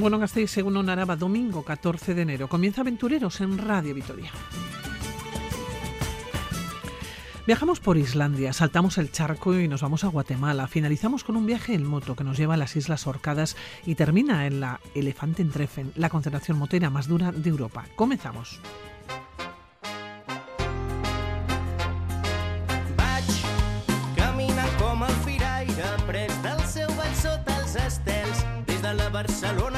Bueno Gasteiz, según Naraba, domingo 14 de enero. Comienza Aventureros en Radio Vitoria. Viajamos por Islandia, saltamos el charco y nos vamos a Guatemala. Finalizamos con un viaje en moto que nos lleva a las Islas Orcadas y termina en la Elefantentreffen, la concentración motera más dura de Europa. Comenzamos. Barcelona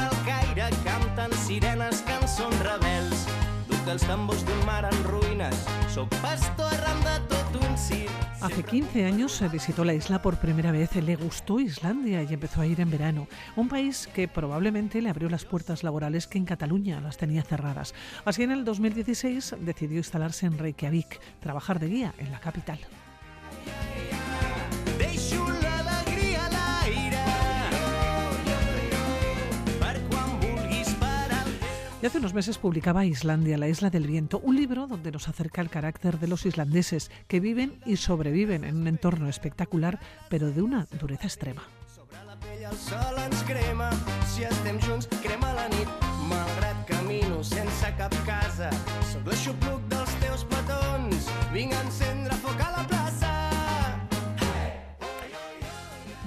canten sirenes, cançons rebels. Duc els tambors d'un mar en ruïnes, soc pastor arran de tot un circ. Hace 15 años se visitó la isla por primera vez, le gustó Islandia y empezó a ir en verano. Un país que probablemente le abrió las puertas laborales que en Cataluña las tenía cerradas. Así en el 2016 decidió instalarse en Reykjavik, trabajar de guía en la capital. Y hace unos meses publicaba Islandia, la isla del viento, un libro donde nos acerca el carácter de los islandeses que viven y sobreviven en un entorno espectacular, pero de una dureza extrema.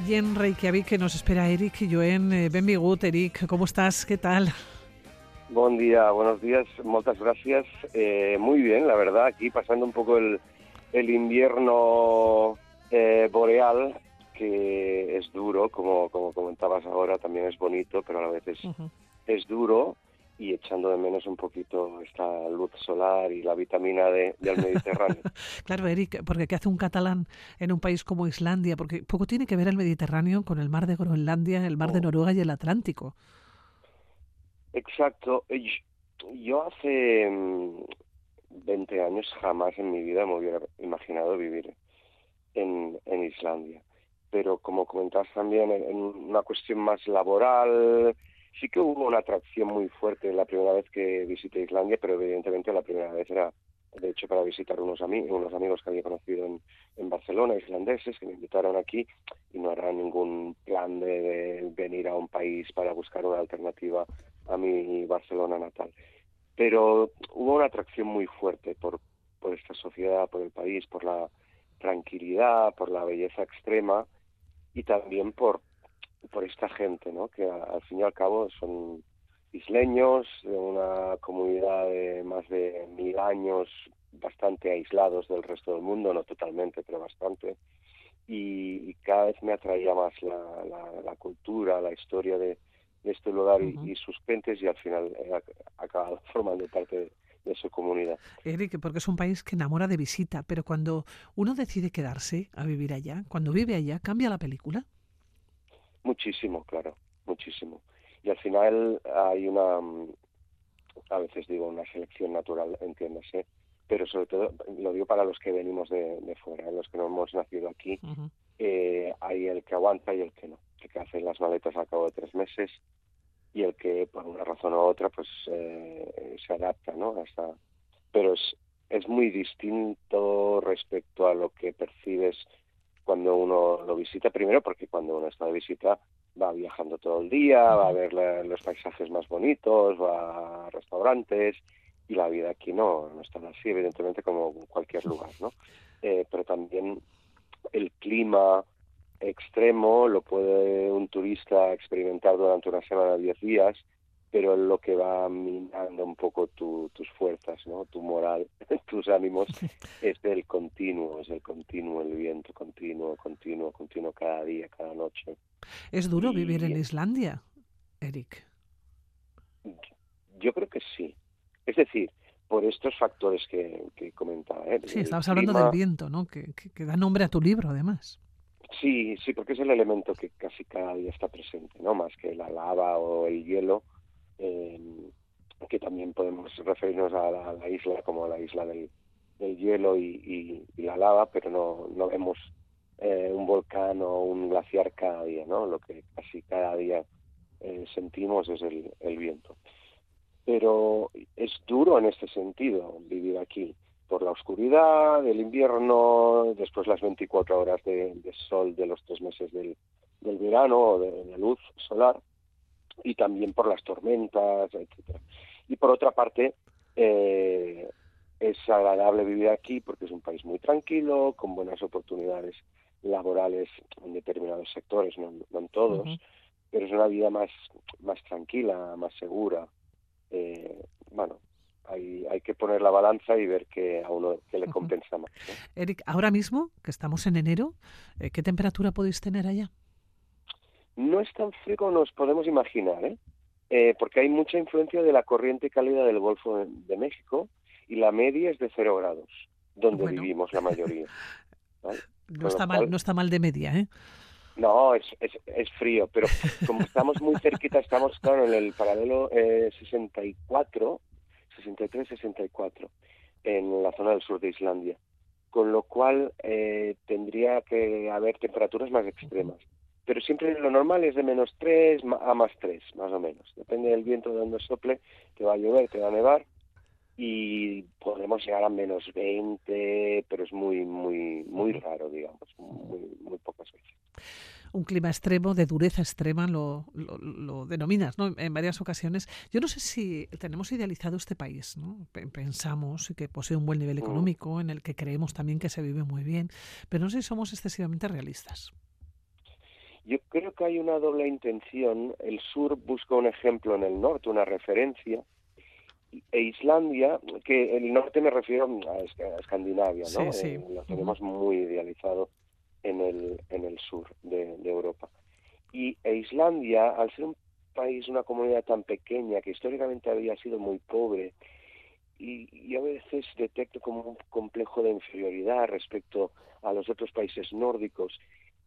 Y en Reykjavik que nos espera Eric Joen. Eh, benvingut, Eric, ¿cómo estás? ¿Qué tal? Buen día, buenos días, muchas gracias. Eh, muy bien, la verdad, aquí pasando un poco el, el invierno eh, boreal, que es duro, como, como comentabas ahora, también es bonito, pero a la vez es duro y echando de menos un poquito esta luz solar y la vitamina D del Mediterráneo. Claro, Eric, porque ¿qué hace un catalán en un país como Islandia? Porque poco tiene que ver el Mediterráneo con el mar de Groenlandia, el mar de Oh. Noruega y el Atlántico. Exacto. Yo hace mm, 20 años jamás en mi vida me hubiera imaginado vivir en, en Islandia. Pero como comentabas también, en una cuestión más laboral, sí que hubo una atracción muy fuerte la primera vez que visité Islandia, pero evidentemente la primera vez era, de hecho, para visitar unos, ami- unos amigos que había conocido en, en Barcelona, islandeses, que me invitaron aquí, y no era ningún plan de, de venir a un país para buscar una alternativa a mi Barcelona natal. Pero hubo una atracción muy fuerte por, por esta sociedad, por el país, por la tranquilidad, por la belleza extrema y también por, por esta gente, ¿no? que al fin y al cabo son isleños de una comunidad de más de mil años, bastante aislados del resto del mundo, no totalmente, pero bastante. Y, y cada vez me atraía más la, la, la cultura, la historia de, de este lugar y- sus gentes y al final he ac- acabado formando parte de, de su comunidad. Eric, porque es un país que enamora de visita, pero cuando uno decide quedarse a vivir allá, cuando vive allá, ¿cambia la película? Muchísimo, claro, muchísimo. Y al final hay una, mm, a veces digo, una selección natural, entiéndase, pero sobre todo lo digo para los que venimos de, de fuera, los que no hemos nacido aquí, eh, hay el que aguanta y el que no, el que hace las maletas al cabo de tres meses y el que por una razón u otra pues eh, se adapta, ¿no? Hasta, pero es, es muy distinto respecto a lo que percibes cuando uno lo visita, primero porque cuando uno está de visita va viajando todo el día, va a ver los paisajes más bonitos, va a restaurantes y la vida aquí no, no es así, evidentemente como en cualquier lugar, ¿no? Eh, pero también el clima extremo lo puede un turista experimentar durante una semana, diez días, pero lo que va minando un poco tu- tus fuerzas, ¿no? Tu moral, tus ánimos, es el continuo, es el continuo, el viento continuo, continuo, continuo cada día, cada noche. ¿Es duro Y- vivir en Islandia, Eric? Yo creo que sí. Es decir, por estos factores que, que comentaba. ¿eh? Sí, El estabas hablando clima- del viento, ¿no? Que, que- que da nombre a tu libro, además. Sí, sí, porque es el elemento que casi cada día está presente, ¿no? Más que la lava o el hielo, eh, que también podemos referirnos a la, isla como la isla del, hielo y, la lava, pero no, vemos eh, un volcán o un glaciar cada día, ¿no? Lo que casi cada día eh, sentimos es el, el viento. Pero es duro en este sentido vivir aquí, por la oscuridad del invierno, después las 24 horas de, sol de los tres meses del, del verano o de, de luz solar, y también por las tormentas, etcétera. Y por otra parte, eh, es agradable vivir aquí porque es un país muy tranquilo, con buenas oportunidades laborales en determinados sectores, no, en todos, pero es una vida más, más tranquila, más segura. Eh, bueno, hay, hay que poner la balanza y ver qué a uno que le compensa más. Eric, ahora mismo, que estamos en enero, eh, ¿qué temperatura podéis tener allá? No es tan frío como nos podemos imaginar, ¿eh? ¿eh? porque hay mucha influencia de la corriente cálida del Golfo de, México y la media es de cero grados, donde vivimos la mayoría. No está, mal, no está mal de media, ¿eh? No, es, es, es, frío, pero como estamos muy cerquita, estamos claro en el paralelo eh, 64, 63-64, en la zona del sur de Islandia, con lo cual eh, tendría que haber temperaturas más extremas. Pero siempre lo normal es de menos 3 a más 3, más o menos. Depende del viento de donde sople, te va a llover, te va a nevar, y podemos llegar a menos 20, pero es muy, muy, muy raro, digamos, muy, muy pocas veces un clima extremo, de dureza extrema, lo, lo, denominas ¿no? en varias ocasiones. Yo no sé si tenemos idealizado este país, ¿no? pensamos que posee un buen nivel mm. económico, en el que creemos también que se vive muy bien, pero no sé si somos excesivamente realistas. Yo creo que hay una doble intención. El sur busca un ejemplo en el norte, una referencia, e Islandia, que el norte me refiero a Escandinavia, ¿no? Eh, lo tenemos muy idealizado en el, en el sur de, Europa. Y e Islandia, al ser un país, una comunidad tan pequeña que históricamente había sido muy pobre, y, a veces detecto como un complejo de inferioridad respecto a los otros países nórdicos.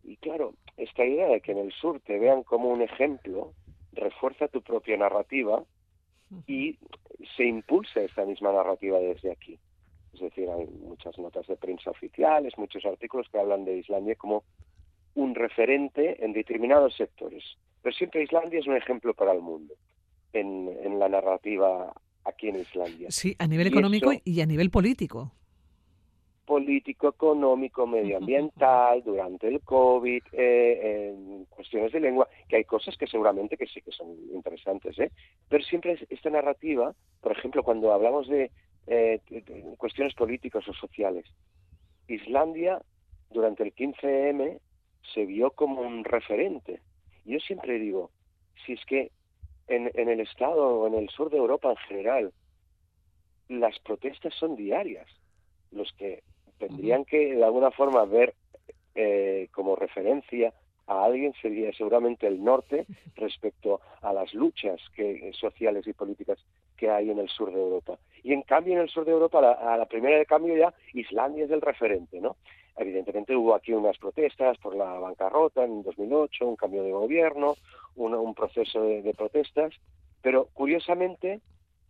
Y claro, esta idea de que en el sur te vean como un ejemplo refuerza tu propia narrativa y se impulsa esta misma narrativa desde aquí. Es decir, hay muchas notas de prensa oficiales, muchos artículos que hablan de Islandia como un referente en determinados sectores. Pero siempre Islandia es un ejemplo para el mundo en, la narrativa aquí en Islandia. Sí, a nivel económico y a nivel político. Político, económico, medioambiental, durante el COVID, eh, en cuestiones de lengua, que hay cosas que seguramente que sí que son interesantes, ¿eh? Pero siempre esta narrativa, por ejemplo, cuando hablamos de eh, cuestiones políticas o sociales. Islandia, durante el 15M, se vio como un referente. Yo siempre digo, si es que en, en el Estado o en el sur de Europa en general, las protestas son diarias. Los que tendrían que de alguna forma ver eh, como referencia a alguien sería seguramente el norte respecto a las luchas que, sociales y políticas que hay en el sur de Europa. Y en cambio en el sur de Europa, a la primera de cambio ya, Islandia es el referente, ¿no? Evidentemente hubo aquí unas protestas por la bancarrota en 2008, un cambio de gobierno, un, proceso de, protestas, pero curiosamente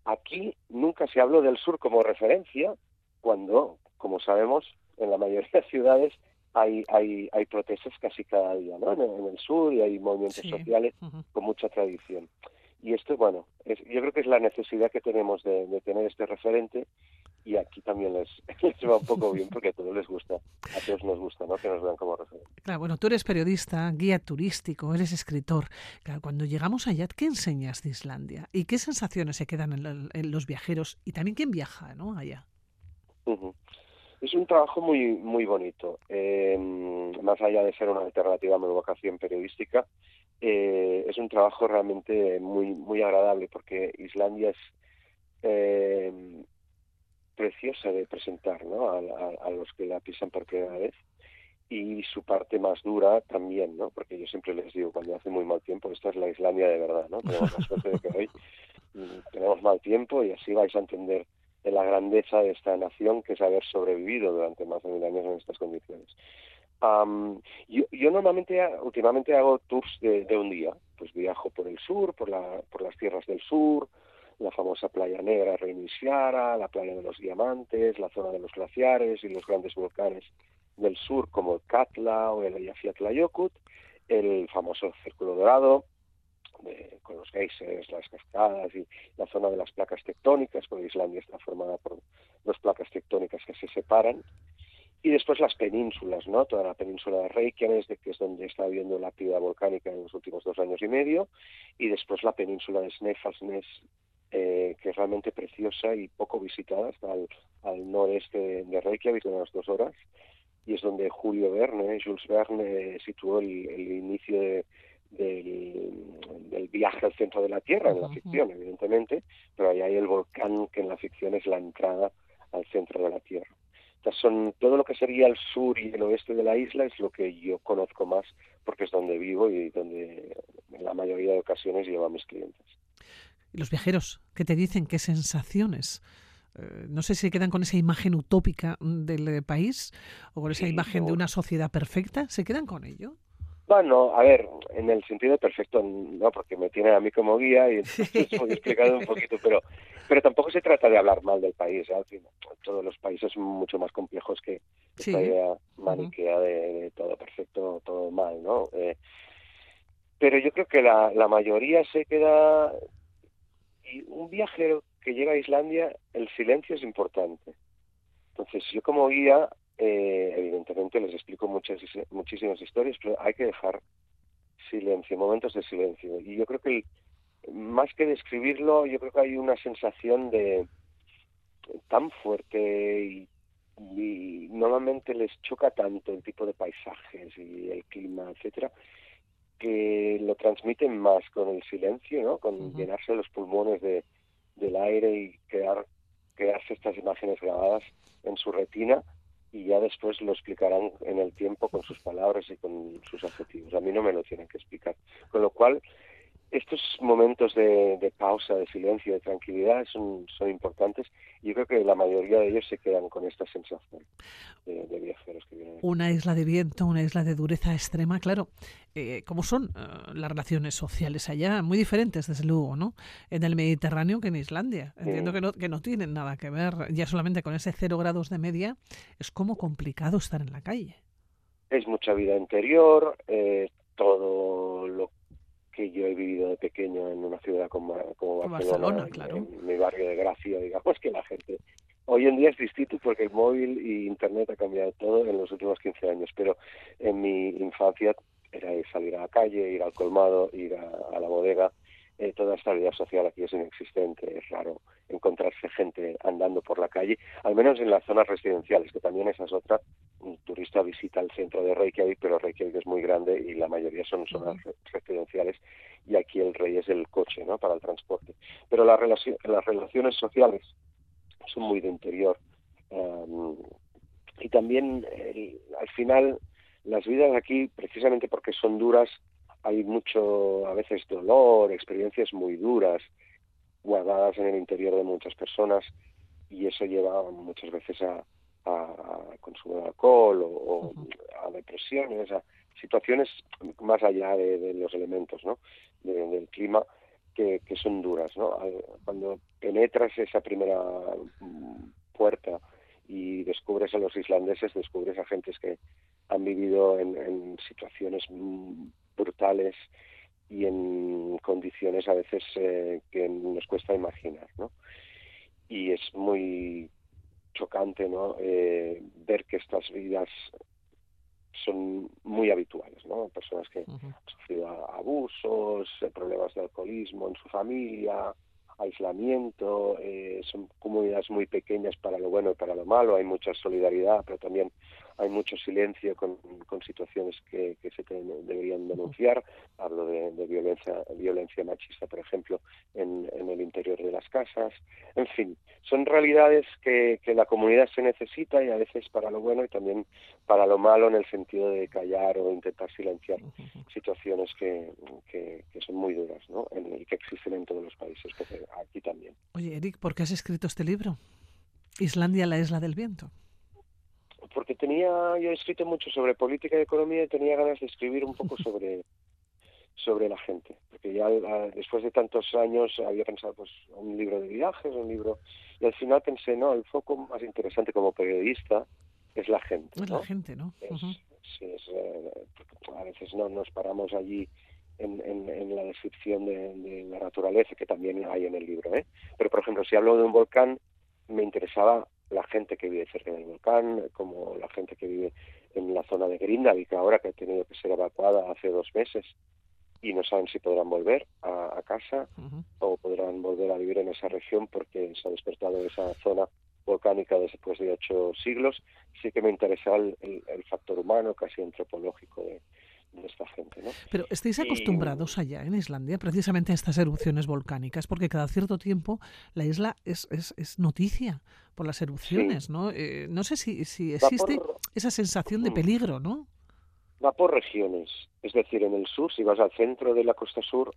aquí nunca se habló del sur como referencia, cuando, como sabemos, en la mayoría de ciudades hay, hay, hay protestas casi cada día ¿no? en, el sur y hay movimientos sociales con mucha tradición. Y esto, bueno, es, yo creo que es la necesidad que tenemos de, tener este referente y aquí también les, va un poco bien porque a todos les gusta, a todos nos gusta, ¿no? Que nos vean como referente. Claro, bueno, tú eres periodista, guía turístico, eres escritor. Claro, cuando llegamos allá, ¿qué enseñas de Islandia? ¿Y qué sensaciones se quedan en, los viajeros? Y también quién viaja, ¿no? Allá. Es un trabajo muy muy bonito. Eh, más allá de ser una alternativa a mi vocación periodística, eh, es un trabajo realmente muy muy agradable porque Islandia es eh, preciosa de presentar ¿no? a, los que la pisan por primera vez y su parte más dura también, ¿no? Porque yo siempre les digo, cuando hace muy mal tiempo, esta es la Islandia de verdad, ¿no? Tenemos la suerte de que hoy mm, tenemos mal tiempo y así vais a entender de la grandeza de esta nación que es haber sobrevivido durante más de mil años en estas condiciones. yo, normalmente, últimamente hago tours de, un día, pues viajo por el sur, por, la, por las tierras del sur, la famosa playa negra reiniciara, la playa de los diamantes, la zona de los glaciares y los grandes volcanes del sur como el Katla o el Eyjafjallajökull, el famoso Círculo Dorado, con los geysers, las cascadas y la zona de las placas tectónicas, porque Islandia está formada por dos placas tectónicas que se separan. Y después las penínsulas, ¿no? Toda la península de Reykjavik, que es donde está habiendo la actividad volcánica en los últimos dos años y medio, y después la península de Snæfellsnes, eh, que es realmente preciosa y poco visitada, está al, al noreste de Reykjavik, de unas dos horas, y es donde Julio Verne, Jules Verne, situó el, inicio del, viaje al centro de la Tierra, en la ficción, evidentemente, pero ahí hay el volcán que en la ficción es la entrada al centro de la Tierra. Entonces, son, todo lo que sería el sur y el oeste de la isla es lo que yo conozco más porque es donde vivo y donde en la mayoría de ocasiones llevo a mis clientes. Los viajeros, ¿qué te dicen? ¿Qué sensaciones? Eh, no sé si quedan con esa imagen utópica del país o con esa imagen de una sociedad perfecta. ¿Se quedan con ello? Bueno, a ver, en el sentido perfecto, no, porque me tiene a mí como guía y entonces voy explicando un poquito, pero pero tampoco se trata de hablar mal del país. Al fin, todos los países son mucho más complejos que esta idea maniquea de, todo perfecto, todo mal, ¿no? Eh, pero yo creo que la, la mayoría se queda y un viajero que llega a Islandia, el silencio es importante. Entonces, yo como guía, eh, evidentemente les explico muchas, muchísimas historias, pero hay que dejar silencio, momentos de silencio. Y yo creo que más que describirlo, yo creo que hay una sensación de tan fuerte y, y, normalmente les choca tanto el tipo de paisajes y el clima, etcétera, que lo transmiten más con el silencio, ¿no? Con llenarse los pulmones de, del aire y crear, crearse estas imágenes grabadas en su retina y ya después lo explicarán en el tiempo con sus palabras y con sus adjetivos. A mí no me lo tienen que explicar. Con lo cual, estos momentos de, pausa, de silencio, de tranquilidad son, son importantes y yo creo que la mayoría de ellos se quedan con esta sensación de, viajeros que vienen. Una isla de viento, una isla de dureza extrema, claro. Eh, ¿Cómo son eh, las relaciones sociales allá? Muy diferentes, desde luego, ¿no? En el Mediterráneo que en Islandia. Entiendo que, no, que no tienen nada que ver, ya solamente con ese cero grados de media, es como complicado estar en la calle. Es mucha vida interior, eh, todo lo he vivido de pequeño en una ciudad como, Barcelona, en, mi barrio de Gracia, digamos que la gente hoy en día es distinto porque el móvil y internet ha cambiado todo en los últimos 15 años, pero en mi infancia era salir a la calle, ir al colmado, ir a la bodega eh, toda esta vida social aquí es inexistente, es raro encontrarse gente andando por la calle, al menos en las zonas residenciales, que también esa es otra. Un turista visita el centro de Reykjavik, pero Reykjavik es muy grande y la mayoría son zonas residenciales y aquí el rey es el coche ¿no? para el transporte. Pero las relaciones sociales son muy de interior. y también, al final, las vidas aquí, precisamente porque son duras, hay mucho, a veces, dolor, experiencias muy duras guardadas en el interior de muchas personas y eso lleva muchas veces a, consumo de alcohol o, a depresiones, a situaciones más allá de, los elementos ¿no? del clima que, que, son duras. ¿no? Cuando penetras esa primera mm, puerta y descubres a los islandeses, descubres a gentes que han vivido en, en situaciones mm, brutales y en condiciones a veces eh, que nos cuesta imaginar, ¿no? Y es muy chocante, ¿no? Eh, ver que estas vidas son muy habituales, ¿no? Personas que han sufrido abusos, eh, problemas de alcoholismo en su familia, aislamiento, eh, son comunidades muy pequeñas para lo bueno y para lo malo, hay mucha solidaridad, pero también hay mucho silencio con, con situaciones que, que se deberían denunciar. Hablo de, de, violencia, violencia machista, por ejemplo, en, en, el interior de las casas. En fin, son realidades que, que la comunidad se necesita y a veces para lo bueno y también para lo malo en el sentido de callar o intentar silenciar situaciones que, que, que son muy duras ¿no? y que existen en todos los países aquí también. Oye, Eric, ¿por qué has escrito este libro? Islandia, la isla del viento. Porque tenía, yo he escrito mucho sobre política y economía y tenía ganas de escribir un poco sobre sobre la gente, porque ya después de tantos años había pensado pues un libro de viajes, un libro y al final pensé no, el foco más interesante como periodista es la gente. Es la gente, ¿no? es, eh, a veces no nos paramos allí en, en, la descripción de, la naturaleza que también hay en el libro. ¿eh? Pero, por ejemplo, si hablo de un volcán, me interesaba la gente que vive cerca del volcán, como la gente que vive en la zona de Grindavik ahora que ha tenido que ser evacuada hace dos meses y no saben si podrán volver a, casa o podrán volver a vivir en esa región porque se ha despertado esa zona volcánica después de ocho siglos. Sí que me interesa el, factor humano, casi antropológico de, esta gente. ¿no? Pero estáis acostumbrados allá en Islandia precisamente a estas erupciones volcánicas, porque cada cierto tiempo la isla es, es, noticia por las erupciones, ¿no? Eh, no sé si, si existe esa sensación de mm. peligro, ¿no? Va por regiones, es decir, en el sur, si vas al centro de la costa sur,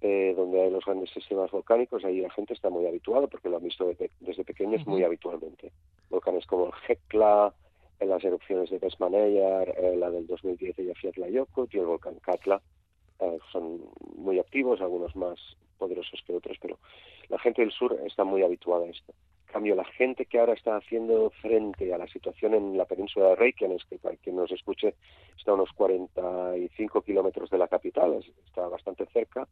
eh, donde hay los grandes sistemas volcánicos, ahí la gente está muy habituada porque lo han visto desde pequeños muy habitualmente. Volcanes como el Hekla, en las erupciones de Besmaneyar, eh, la del 2010 de Yafyatlayokut y el volcán Katla, eh, son muy activos, algunos más poderosos que otros, pero la gente del sur está muy habituada a esto. En cambio, la gente que ahora está haciendo frente a la situación en la península de Reykjanes, que para quien nos escuche está a unos 45 kilómetros de la capital, está bastante cerca,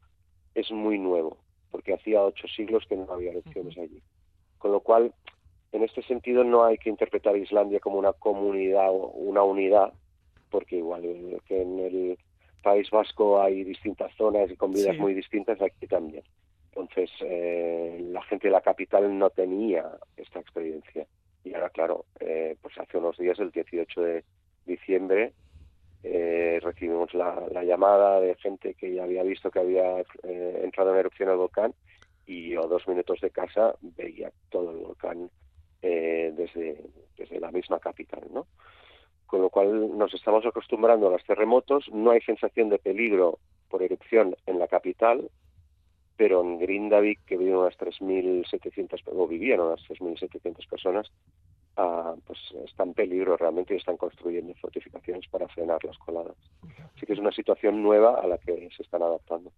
es muy nuevo, porque hacía ocho siglos que no había elecciones allí. Con lo cual, en este sentido, no hay que interpretar Islandia como una comunidad o una unidad, porque igual que en el País Vasco hay distintas zonas y con vidas muy distintas, aquí también. Entonces, eh, la gente de la capital no tenía esta experiencia. Y ahora, claro, eh, pues hace unos días, el 18 de diciembre, eh, recibimos la, llamada de gente que ya había visto que había eh, entrado en erupción el volcán y a dos minutos de casa veía todo el volcán eh, desde, desde la misma capital, ¿no? Con lo cual nos estamos acostumbrando a los terremotos, no hay sensación de peligro por erupción en la capital, pero en Grindavik, que viven unas 3.700, o vivían unas 3.700 personas, pues está en peligro realmente y están construyendo fortificaciones para frenar las coladas. Así que es una situación nueva a la que se están adaptando.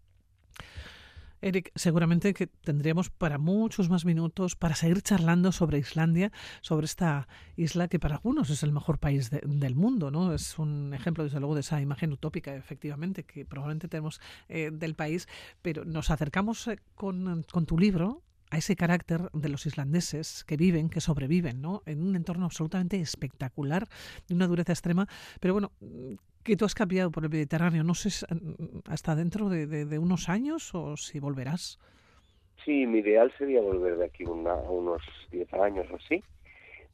Eric, seguramente que tendríamos para muchos más minutos para seguir charlando sobre Islandia, sobre esta isla que para algunos es el mejor país del mundo, ¿no? Es un ejemplo, desde luego, de esa imagen utópica, efectivamente, que probablemente tenemos eh, del país, pero nos acercamos eh, con, con tu libro, a ese carácter de los islandeses que viven, que sobreviven, ¿no? En un entorno absolutamente espectacular, de una dureza extrema. Pero bueno, que tú has cambiado por el Mediterráneo, no sé, hasta dentro de, unos años o si volverás. Sí, mi ideal sería volver de aquí una, unos 10 años o así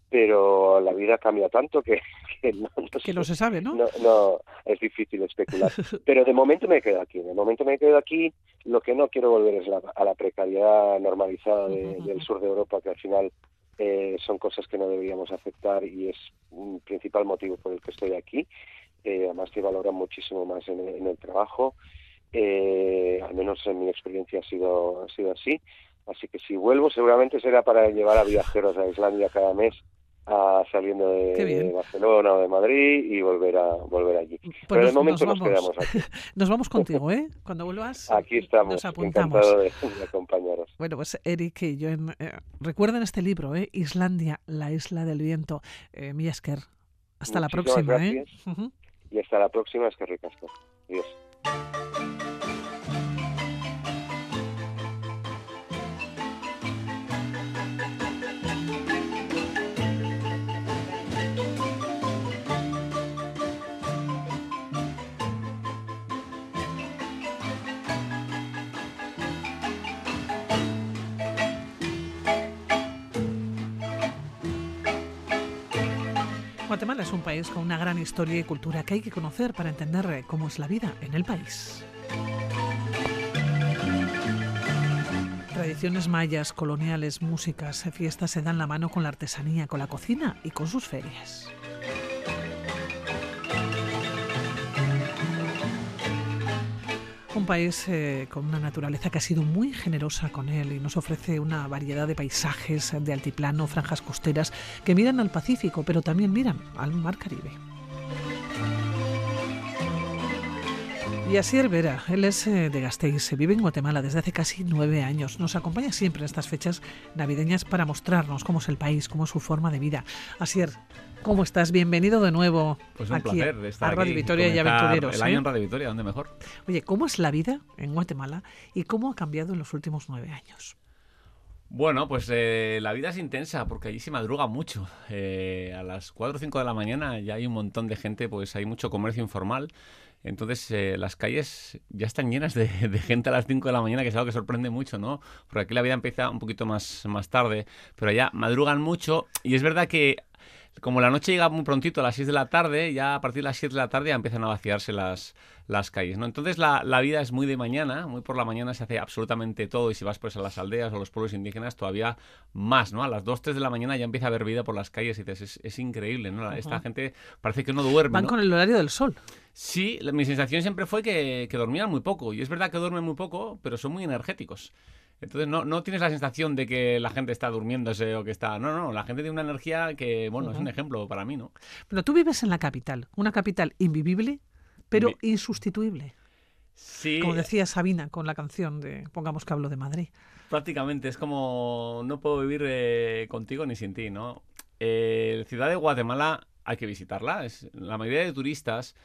pero la vida cambia tanto que, no, que no se sabe, ¿no? ¿no? es difícil especular. Pero de momento me quedo aquí, de momento me quedo aquí. Lo que no quiero volver es a la precariedad normalizada del sur de Europa, que al final eh, son cosas que no deberíamos aceptar y es un principal motivo por el que estoy aquí. Eh, además que valoran muchísimo más en, el trabajo. Eh, al menos en mi experiencia ha sido, ha sido así. Así que si vuelvo seguramente será para llevar a viajeros a Islandia cada mes saliendo de Barcelona o de Madrid y volver a volver allí. Pues Pero de momento nos, quedamos aquí. nos vamos contigo, ¿eh? Cuando vuelvas aquí estamos, nos apuntamos. Encantado de, acompañaros. Bueno, pues Eric y yo, eh, recuerden este libro, ¿eh? Islandia, la isla del viento, eh, Miesker. Hasta la próxima, ¿eh? Y hasta la próxima, es que ricasco. Adiós. Guatemala es un país con una gran historia y cultura que hay que conocer para entender eh, cómo es la vida en el país. Tradiciones mayas, coloniales, músicas, fiestas se dan la mano con la artesanía, con la cocina y con sus ferias. Un país eh, con una naturaleza que ha sido muy generosa con él y nos ofrece una variedad de paisajes de altiplano, franjas costeras que miran al Pacífico, pero también miran al Mar Caribe. Y así Vera, él es eh, de Gasteiz, vive en Guatemala desde hace casi nueve años. Nos acompaña siempre en estas fechas navideñas para mostrarnos cómo es el país, cómo es su forma de vida. Asier, ¿cómo estás? Bienvenido de nuevo pues un placer estar a Radio Victoria y Aventureros. El año ¿eh? en Radio Victoria, ¿dónde mejor? Oye, ¿cómo es la vida en Guatemala y cómo ha cambiado en los últimos nueve años? Bueno, pues eh, la vida es intensa porque allí se madruga mucho. Eh, a las 4 o 5 de la mañana ya hay un montón de gente, pues hay mucho comercio informal. Entonces eh, las calles ya están llenas de, de gente a las 5 de la mañana, que es algo que sorprende mucho, ¿no? Porque aquí la vida empieza un poquito más, más tarde, pero allá madrugan mucho y es verdad que como la noche llega muy prontito a las 6 de la tarde, ya a partir de las 7 de la tarde ya empiezan a vaciarse las, las calles, ¿no? Entonces la, la vida es muy de mañana, muy por la mañana se hace absolutamente todo y si vas pues a las aldeas o los pueblos indígenas todavía más, ¿no? A las 2, 3 de la mañana ya empieza a haber vida por las calles y dices, es, es increíble, ¿no? Esta gente parece que no duerme, Van ¿no? con el horario del sol. Sí, la- mi sensación siempre fue que, que dormían muy poco. Y es verdad que duermen muy poco, pero son muy energéticos. Entonces no, no tienes la sensación de que la gente está durmiéndose o que está... No, no, la gente tiene una energía que, bueno, es un ejemplo para mí, ¿no? Pero tú vives en la capital, una capital invivible, pero insustituible. Sí, Como decía Sabina con la canción de Pongamos que hablo de Madrid. prácticamente es como no puedo vivir eh, contigo ni sin ti, ¿no? Eh, la ciudad de Guatemala hay que visitarla. Es, la mayoría de turistas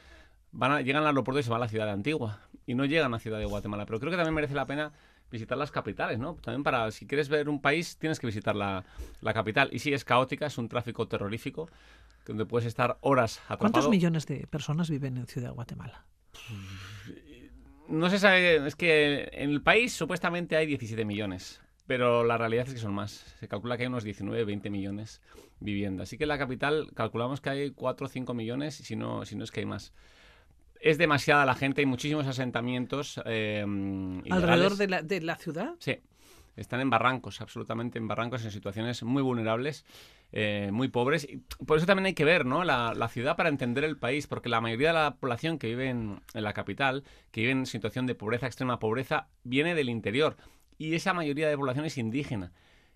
van a- llegan al aeropuerto y se van a la ciudad de Antigua y no llegan a Ciudad de Guatemala. Pero creo que también merece la pena visitar las capitales, ¿no? También para, si quieres ver un país, tienes que visitar la, la capital. Y sí, es caótica, es un tráfico terrorífico, donde puedes estar horas atrapado. ¿Cuántos millones de personas viven en Ciudad de Guatemala? No se sabe, es que en el país supuestamente hay 17 millones, pero la realidad es que son más. Se calcula que hay unos 19, 20 millones viviendo. Así que en la capital calculamos que hay 4 o 5 millones, si no, si no es que hay más. Es demasiada la gente, hay muchísimos asentamientos. eh, ¿Alrededor de la, de la ciudad? Sí, están en barrancos, absolutamente en barrancos, en situaciones muy vulnerables, eh, muy pobres. Y por eso también hay que ver ¿no? la, la ciudad para entender el país, porque la mayoría de la población que vive en, en la capital, que vive en situación de pobreza, extrema pobreza, viene del interior. Y esa mayoría de población es indígena,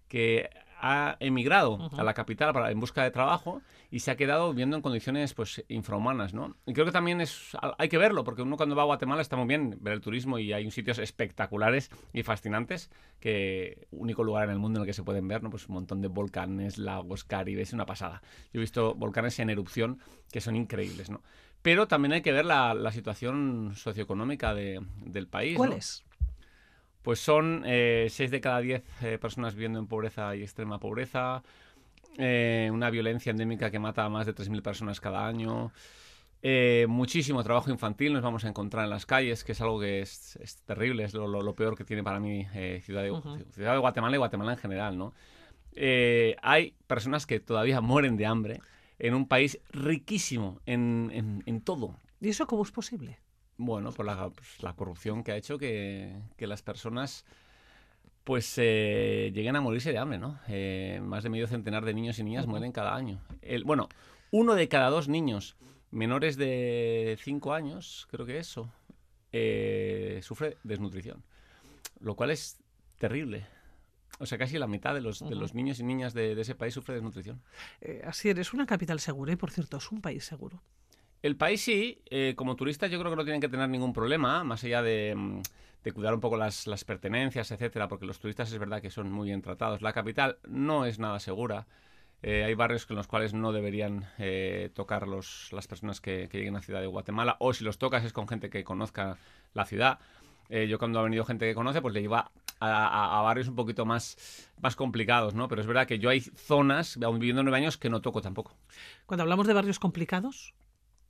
que ha emigrado a la capital para, en busca de trabajo y se ha quedado viviendo en condiciones pues infrahumanas, ¿no? Y creo que también es hay que verlo, porque uno cuando va a Guatemala está muy bien ver el turismo y hay sitios espectaculares y fascinantes, que único lugar en el mundo en el que se pueden ver, ¿no? Pues un montón de volcanes, lagos, caribes, es una pasada. Yo he visto volcanes en erupción que son increíbles, ¿no? Pero también hay que ver la, la situación socioeconómica de- del país. ¿Cuál ¿no? es? Pues son 6 de cada 10 eh, personas viviendo en pobreza y extrema pobreza, eh, una violencia endémica que mata a más de 3.000 personas cada año, eh, muchísimo trabajo infantil nos vamos a encontrar en las calles, que es algo que es, es terrible, es lo, lo- lo peor que tiene para mí eh, ciudad, de, ciudad de Guatemala y Guatemala en general, ¿no? Eh, hay personas que todavía mueren de hambre en un país riquísimo en, en- en todo. ¿Y eso cómo es posible? Bueno, por la, pues, la corrupción que ha hecho que, que las personas pues eh, lleguen a morirse de hambre, ¿no? Eh, más de medio centenar de niños y niñas mueren cada año. El, bueno, uno de cada dos niños menores de 5 años, creo que eso, eh, sufre desnutrición. Lo cual es terrible. O sea, casi la mitad de los, de los niños y niñas de, de ese país sufre desnutrición. Eh, así eres una capital segura y, por cierto, es un país seguro. El país sí, eh, como turistas yo creo que no tienen que tener ningún problema, más allá de, mm, cuidar un poco las, pertenencias, etcétera, porque los turistas es verdad que son muy bien tratados. La capital no es nada segura. Eh, hay barrios en los cuales no deberían eh, tocar los, las personas que, lleguen a Ciudad de Guatemala, o si los tocas es con gente que conozca la ciudad. Yo cuando ha venido gente que conoce, pues le lleva a barrios un poquito más, más complicados, ¿no? Pero es verdad que yo hay zonas, aún viviendo nueve años, que no toco tampoco. Cuando hablamos de barrios complicados,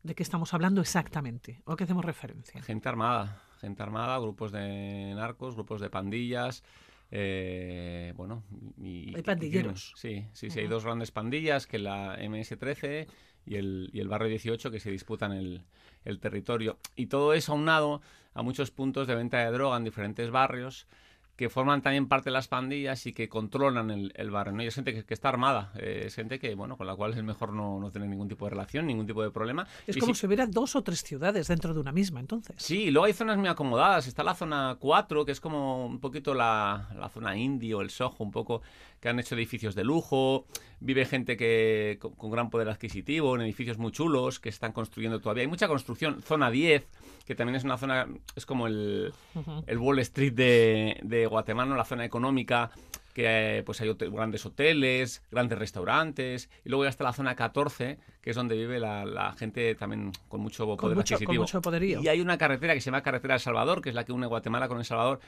¿de qué estamos hablando exactamente? ¿O a qué hacemos referencia? Gente armada, gente armada, grupos de narcos, grupos de pandillas, eh, bueno, y, Hay pandilleros. Sí, sí, sí, hay dos grandes pandillas, que la MS-13 y el, y el Barrio 18, que se disputan el, el territorio. Y todo eso aunado a muchos puntos de venta de droga en diferentes barrios, que forman también parte de las pandillas y que controlan el, el barrio. ¿no? Y es gente que, que está armada, eh, es gente que, bueno, con la cual es mejor no, no tener ningún tipo de relación, ningún tipo de problema. Es Y como si- si hubiera dos o tres ciudades dentro de una misma, entonces. Sí, y luego hay zonas muy acomodadas. Está la zona 4, que es como un poquito la, la zona indie o el Soho, un poco que han hecho edificios de lujo. Vive gente que con, con gran poder adquisitivo, en edificios muy chulos que están construyendo todavía. Hay mucha construcción. Zona 10, que también es una zona, es como el, el Wall Street de, de Guatemala, la zona económica, que pues hay hotel- grandes hoteles, grandes restaurantes, y luego ya está la zona 14, que es donde vive la, la gente también con mucho poder mucho- con adquisitivo. mucho poderío. Y hay una carretera que se llama Carretera El Salvador, que es la que une Guatemala con El Salvador,